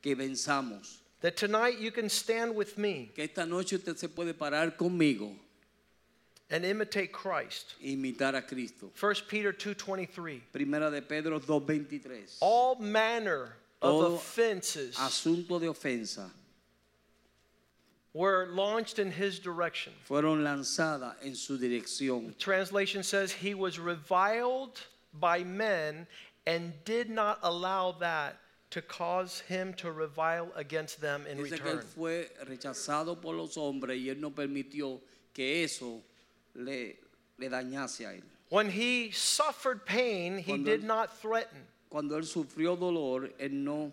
que venzamos. That tonight you can stand with me Que esta noche usted se puede parar conmigo and imitate Christ. imitar a Cristo. 1 Peter 2:23. Primera de Pedro 2.23. All manner of Todo offenses Asunto de ofensa were launched in his direction. fueron lanzadas en su dirección. Translation says he was reviled by men and did not allow that to cause him to revile against them in Dice que él fue rechazado por los hombres y él no permitió que eso le, le dañase a él. When he suffered pain, he Cuando did él- not threaten. Cuando él sufrió dolor, él no,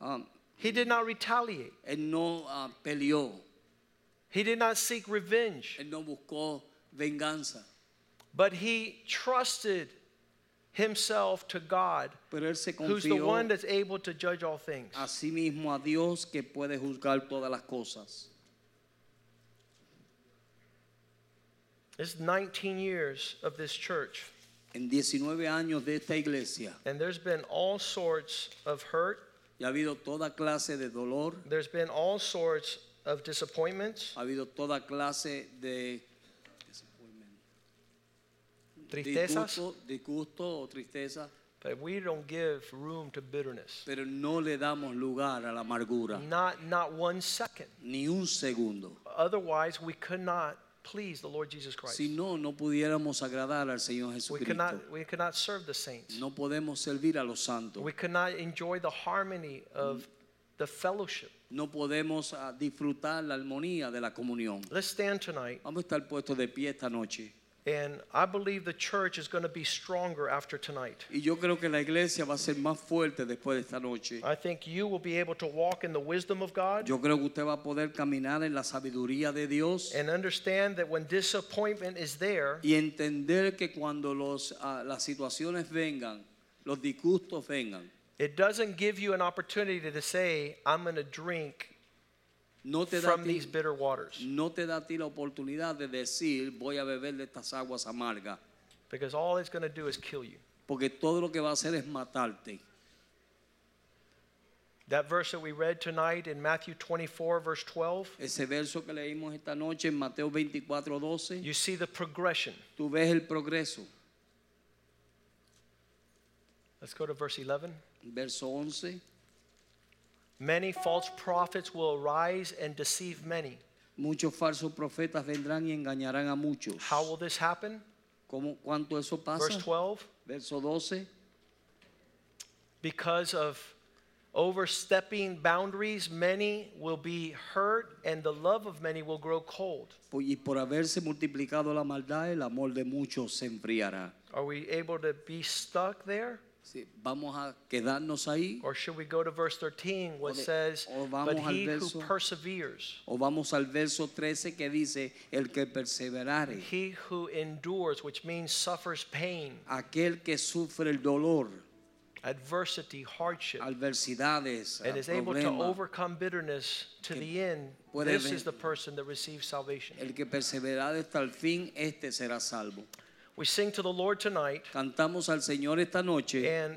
ah, He did not retaliate. él no ah, peleó, He did not seek revenge. él no buscó venganza, But he trusted himself to God, pero él se who's the confió one that's able to judge all things. a sí mismo a Dios que puede juzgar todas las cosas. It's 19 years of this church, En 19 años de esta iglesia and there's been all sorts of hurt. ya ha habido toda clase de dolor, There's been all sorts of disappointments, ha habido toda clase de tristezas, disgusto o tristeza, but we don't give room to bitterness. pero no le damos lugar a la amargura, Not, not one second. ni un segundo. Otherwise, we could not please the Lord Jesus Christ. Si no, no pudiéramos agradar al Señor We could Jesucristo. not, we could not serve the saints. No podemos servir a los santos. We could not enjoy the harmony of the fellowship. No podemos ah, disfrutar la armonía de la comunión. Let's stand tonight, Vamos a estar puestos de pie esta noche. And I believe the church is going to be stronger after tonight. Y yo creo que la iglesia va a ser más fuerte después de esta noche. I think you will be able to walk in the wisdom of God Yo creo que usted va a poder caminar en la sabiduría de Dios and understand that when disappointment is there, y entender que cuando los, ah, las situaciones vengan, los disgustos vengan, it doesn't give you an opportunity to say, I'm going to drink no te, da from ti, these bitter waters. no te da a ti la oportunidad de decir voy a beber de estas aguas amargas, Because all it's going to do is kill you. porque todo lo que va a hacer es matarte. That verse that we read tonight in Matthew 24, verse 12, Ese verso que leímos esta noche en Mateo 24, 12, you see the progression. tú ves el progreso. Let's go to verse 11. Verso 11, Many false prophets will arise and deceive many. muchos falsos profetas vendrán y engañarán a muchos. How will this happen? ¿Cómo, ¿Cuánto eso pasa? Verse 12. Verso 12, Because of overstepping boundaries, many will be hurt, and the love of many will grow cold. Y por haberse multiplicado la maldad, el amor de muchos se enfriará. Are we able to be stuck there? Sí, Vamos a quedarnos ahí. Or should we go to verse 13, which O de- says, But who perseveres, o vamos al verso 13 que dice, el que perseverare, he who endures, which means suffers pain, aquel que sufre el dolor, adversity, hardship, adversidades, and is able to overcome bitterness to the end, this is the person that receives salvation. el que perseverare hasta el fin, este será salvo. We sing to the Lord tonight, Cantamos al Señor esta noche and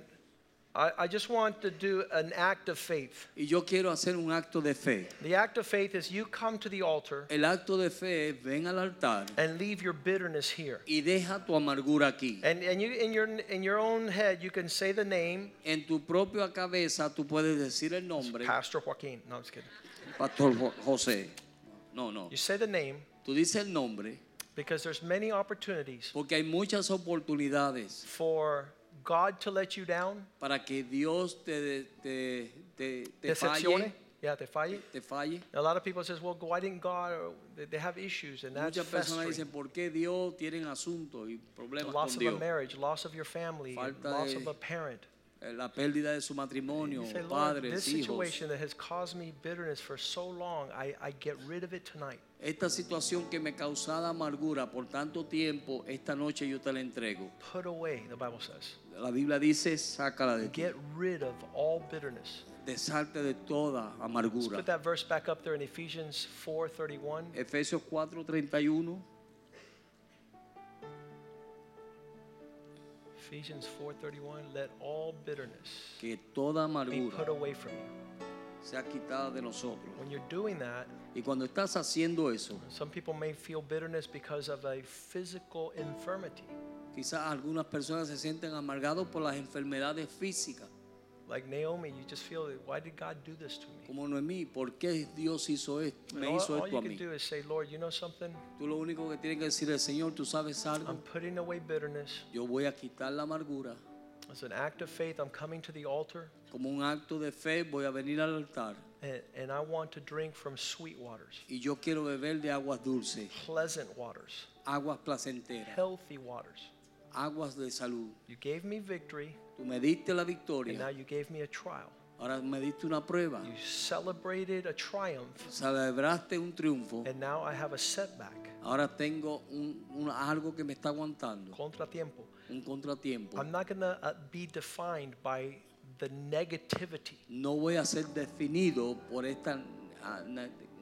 I, I just want to do an act of faith. y yo quiero hacer un acto de fe. The act of faith is you come to the altar El acto de fe es ven al altar and leave your bitterness here. y deja tu amargura aquí. And, and you in your in your own head you can say the name En tu propia cabeza tú puedes decir el nombre, Pastor Joaquin. No, I'm just kidding. Pastor José. No, no. You say the name Tú dices el nombre because there's many opportunities porque hay muchas oportunidades for God to let you down, para que Dios te, te, te, te Decepcione. falle, Yeah, te falle. te falle. A lot of people says, well, why didn't God? Or they- they have issues, and that's Muchas personas festering. dicen, ¿por qué Dios tienen asuntos y The problemas loss con of a Dios? marriage, loss of your family, Falta loss de- of a parent. Eh, La pérdida de su matrimonio, say, padres, hijos. Esta situación que me causaba amargura por tanto tiempo, esta noche yo te la entrego. Put away, the Bible says. La Biblia dice, sácala de ti. Get rid of all bitterness. Desharte de toda Let's amargura. put that verse back up there in Ephesians 4:31. Efesios 4:31. Ephesians 4:31. Let all bitterness Que toda be amargura put away from you. sea quitada de nosotros. When you're doing that, Y cuando estás haciendo eso, some people may feel bitterness because of a physical infirmity. quizás algunas personas se sienten amargados por las enfermedades físicas. Like Naomi, you just feel, why did God do this to me? Como Noemí, ¿por qué Dios hizo esto? Me all, hizo all esto you a can mí. do is say, Lord, you know something? Tú lo único que tienes que decir es, Señor, tú sabes algo. I'm putting away bitterness. Yo voy a quitar la amargura. As an act of faith, I'm coming to the altar Como un acto de fe voy a venir al altar and, and I want to drink from sweet waters, y yo quiero beber de aguas dulces, pleasant waters, aguas placenteras, healthy waters. aguas de salud. You gave me victory, Tú me diste la and now you gave me a trial. ahora me diste una prueba. You celebrated a triumph, Celebraste un triunfo, and now I have a setback, ahora tengo un, un- algo que me está aguantando, contratiempo. un contratiempo. I'm not going to uh, be defined by the negativity. No voy a ser definido por esta ah,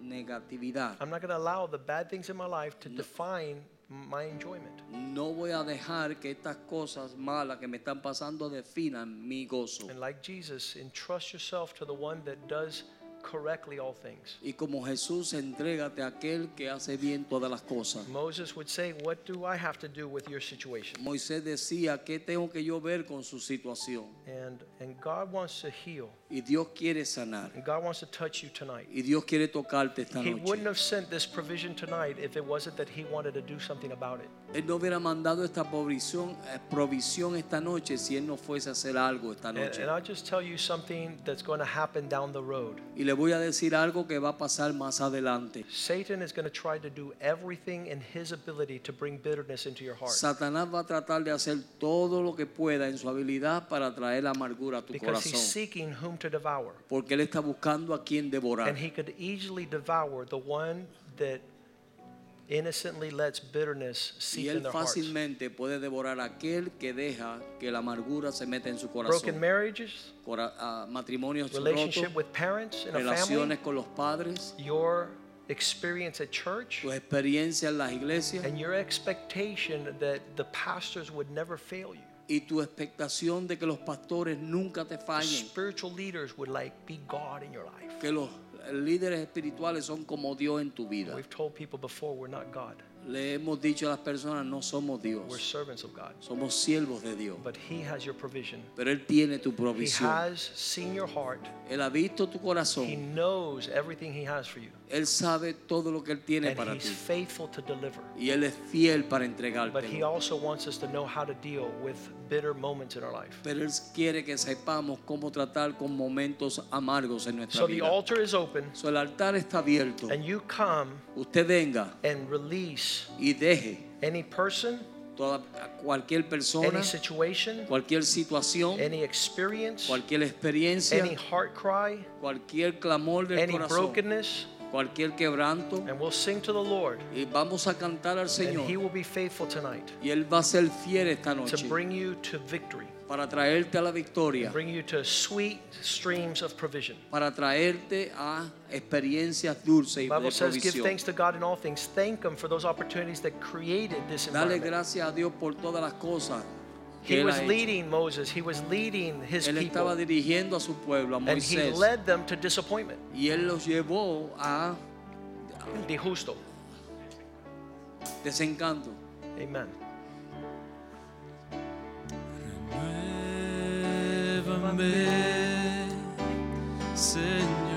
negatividad. I'm not going to allow the bad things in my life to define my enjoyment. No voy a dejar que estas cosas malas que me están pasando definan mi gozo. And like Jesus, entrust yourself to the one that does correctly all things. Y como Jesús, entrégate a aquel que hace bien todas las cosas. Moses would say, What do I have to do with your situation? Moisés decía, ¿qué tengo que yo ver con su situación? And, and God wants to heal, Y Dios quiere sanar. and God wants to touch you tonight. Y Dios quiere tocarte esta He wouldn't noche. have sent this provision tonight if it wasn't that He wanted to do something about it. Él no hubiera mandado esta provisión, eh, provisión esta noche si Él no fuese a hacer algo esta And, noche. and I'll just tell you something that's going to happen down the road. Y le voy a decir algo que va a pasar más adelante. Satan is going to try to do everything in his ability to bring bitterness into your heart. Satanás va a tratar de hacer todo lo que pueda en su habilidad para traer amargura a tu Because he's corazón. seeking whom to devour. Porque Él está buscando a quien devorar. And he could easily devour the one that innocently lets bitterness Y seep Él in their hearts. fácilmente puede devorar aquel que deja que la amargura se meta en su Broken corazón. marriages, Cora- ah, matrimonios relationship rotos, with parents in a family, relaciones con los padres, your experience at church, en las iglesias and your expectation that the pastors would never fail you. Y tu expectación de que los pastores nunca te fallen, Spiritual leaders would like be God in your life. que los líderes espirituales son como Dios en tu vida. We've told people before we're not God. Le hemos dicho a las personas, no somos We're Dios, servants of God. somos siervos de Dios. But He has your provision. Pero Él tiene tu He provisión. has seen your heart. Él ha visto tu He corazón. knows everything He has for you. Él sabe todo lo que Él tiene And para He's ti. faithful to deliver. Y Él es fiel para But He entregarte. also wants us to know how to deal with bitter moments in our life. Pero Él quiere que sepamos cómo tratar con momentos amargos en nuestra So the vida. altar is open, So, el altar está abierto. and you come Usted venga and release y deje any person, toda cualquier persona, any situation, cualquier situación, any experience, cualquier experiencia, any heart cry, cualquier clamor del any corazón, brokenness, cualquier quebranto. and we'll sing to the Lord. Y vamos a cantar al And He will be faithful tonight Y Él va a ser fiel esta to bring you to victory, para traerte a la victoria, bring you to sweet streams of provision. para traerte a experiencias dulces y Bible says, give thanks to God in all things. Thank Him for those opportunities that created this Dale environment. gracias a Dios por todas las cosas He was leading Moses, he was leading his Él estaba people, dirigiendo a su pueblo, a and he Moisés, led them to disappointment. y Él los llevó a De justo. desencanto. Amen. Renuévame, Señor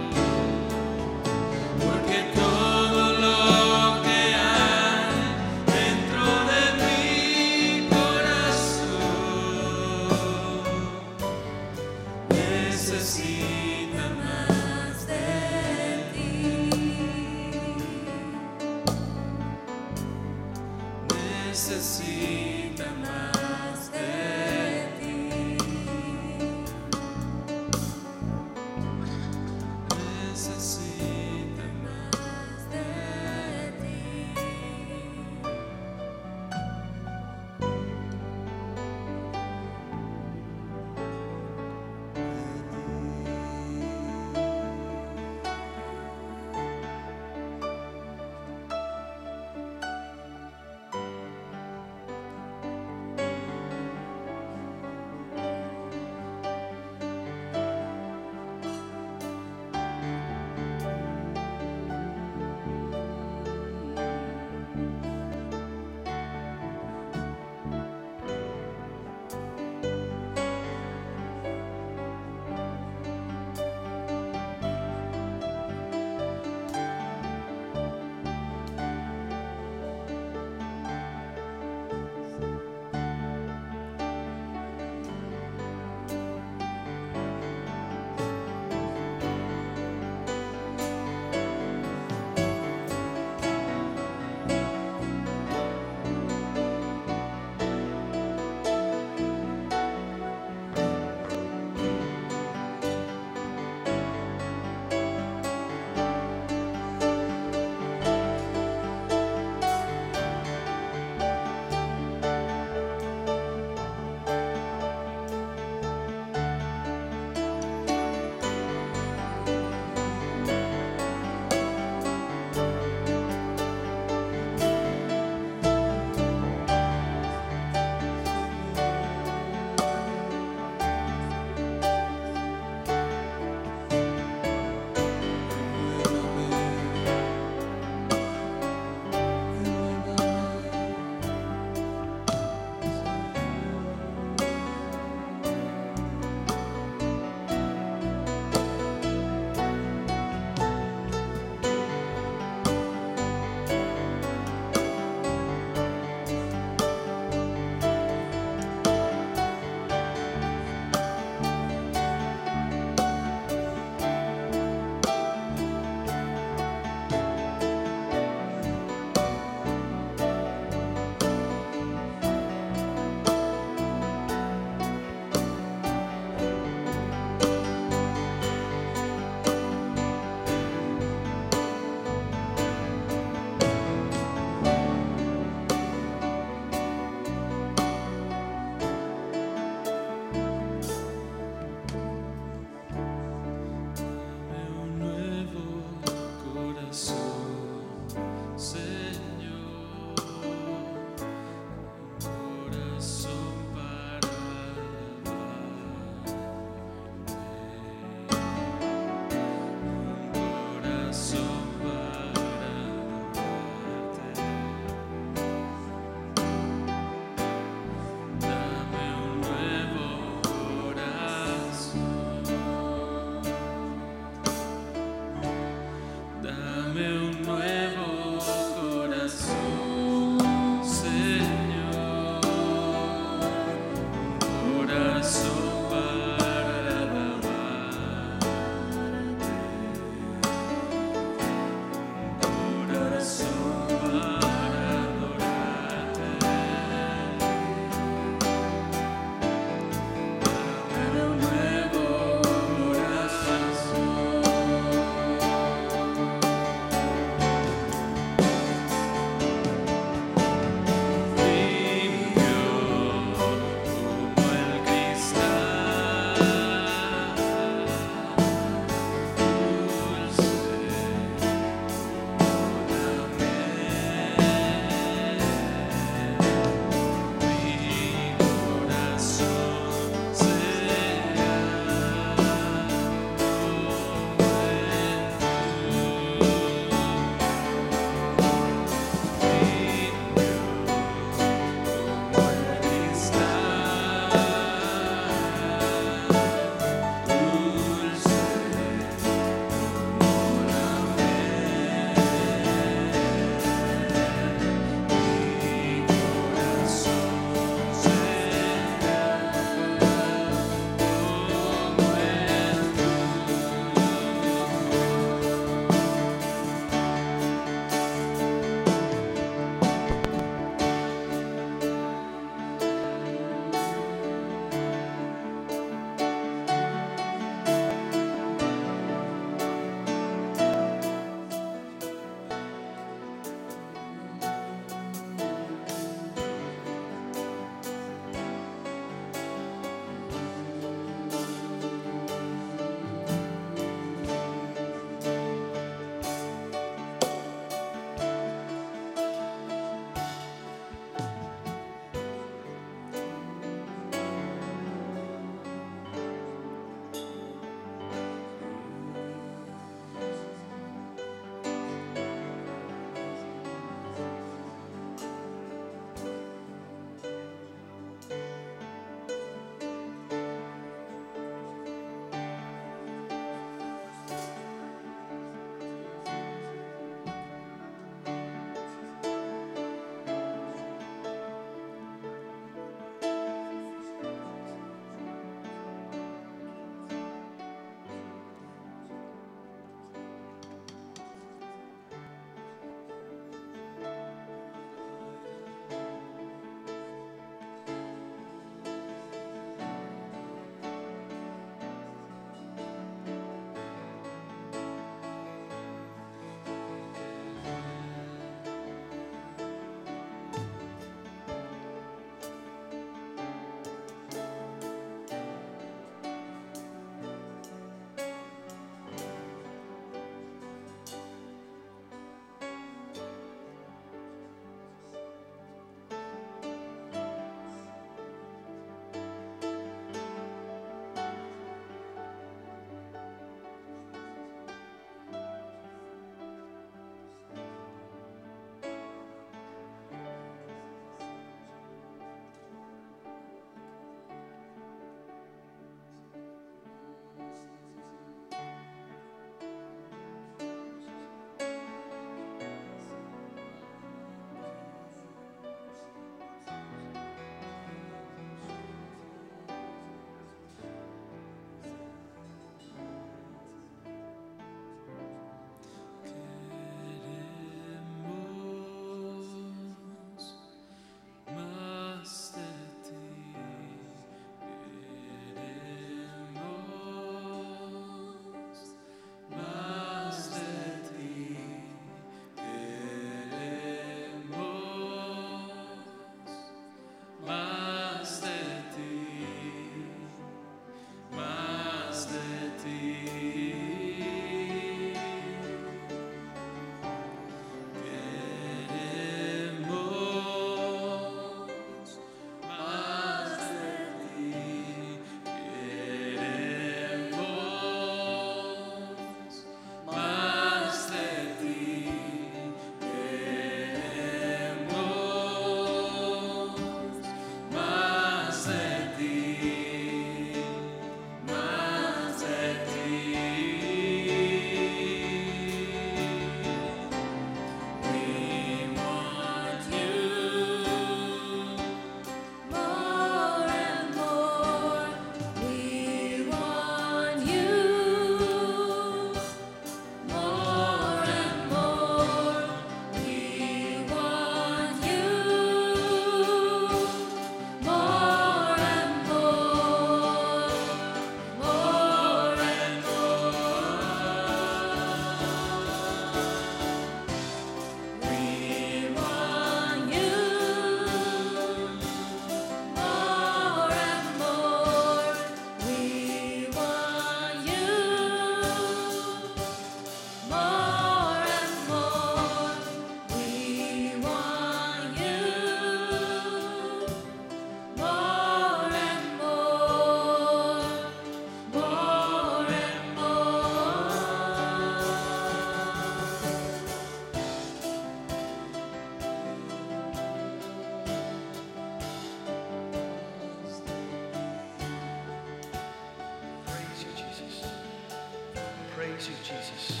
you, Jesus.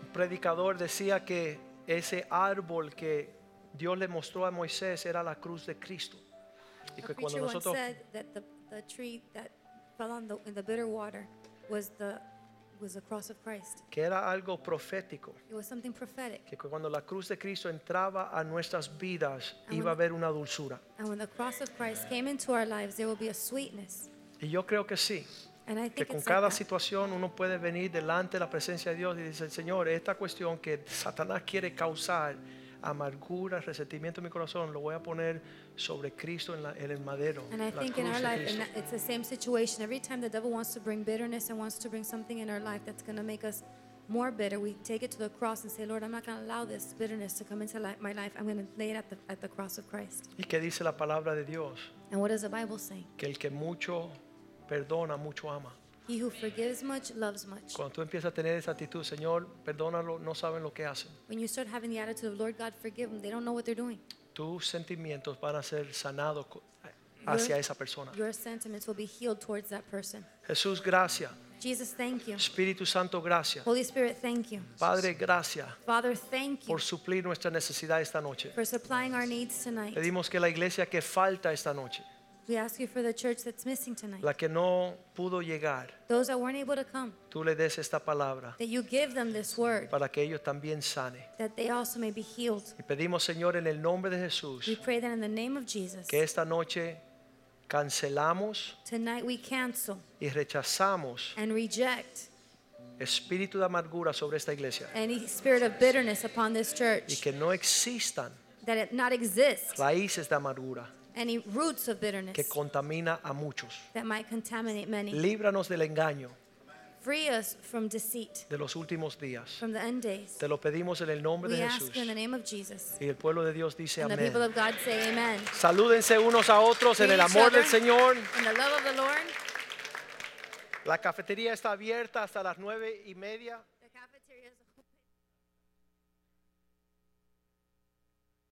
Un predicador decía que ese árbol que Dios le mostró a Moisés era la cruz de Cristo. Y que cuando nosotros was the, cross of Christ. que era algo profético, It was something prophetic. que cuando la cruz de Cristo entraba a nuestras vidas And iba a haber una dulzura. And when the cross of Christ came into our lives, there will be a sweetness. Y yo creo que sí, que think con cada like situación uno puede venir delante de la presencia de Dios y decir, Señor, esta cuestión que Satanás quiere causar amargura, resentimiento en mi corazón, lo voy a poner sobre Cristo en, la- en el madero. And I la think in our life, that- it's the same situation. Every time the devil wants to bring bitterness and wants to bring something in our life that's going to make us more bitter, we take it to the cross and say, Lord, I'm not going to allow this bitterness to come into my life. I'm going to lay it at the, at the cross of Christ. ¿Y qué dice la palabra de Dios? And what does the Bible say? Que el que mucho perdona, mucho ama. He who forgives much loves much. Cuando tú empiezas a tener esa actitud, Señor, perdónalo, no saben lo que hacen. When you start having the attitude of, Lord God, forgive them, they don't know what they're doing. Tus sentimientos van a ser sanados hacia esa persona. Your sentiments will be healed towards that person. Jesús, gracias. Jesus, thank you. Espíritu Santo, gracias. Holy Spirit, thank you. Padre, gracias Father, thank you por suplir nuestra necesidad esta noche. for supplying our needs tonight. Pedimos que la iglesia que falta esta noche, We ask you for the church that's missing tonight. la que no pudo llegar, Those that weren't able to come, tú le des esta palabra that you give them this word, para que ellos también sane. that they also may be healed. Y pedimos, Señor, en el nombre de We Jesús, pray that in the name of Jesus, que esta noche cancelamos tonight we cancel y rechazamos and reject espíritu de amargura sobre esta iglesia any spirit of bitterness upon this y church, que no existan that it not exist raíces de amargura any roots of que bitterness contamina a muchos. that might contaminate many. Líbranos del engaño Free us from deceit, de los últimos días. from the end days. Te lo pedimos en el nombre We de ask Jesús. you in the name of Jesus. Y el pueblo de Dios dice And the amén. people of God say amen. Salúdense unos a otros en Greet el each amor del other Señor. In the love of the Lord. La cafetería está abierta hasta las nueve y media.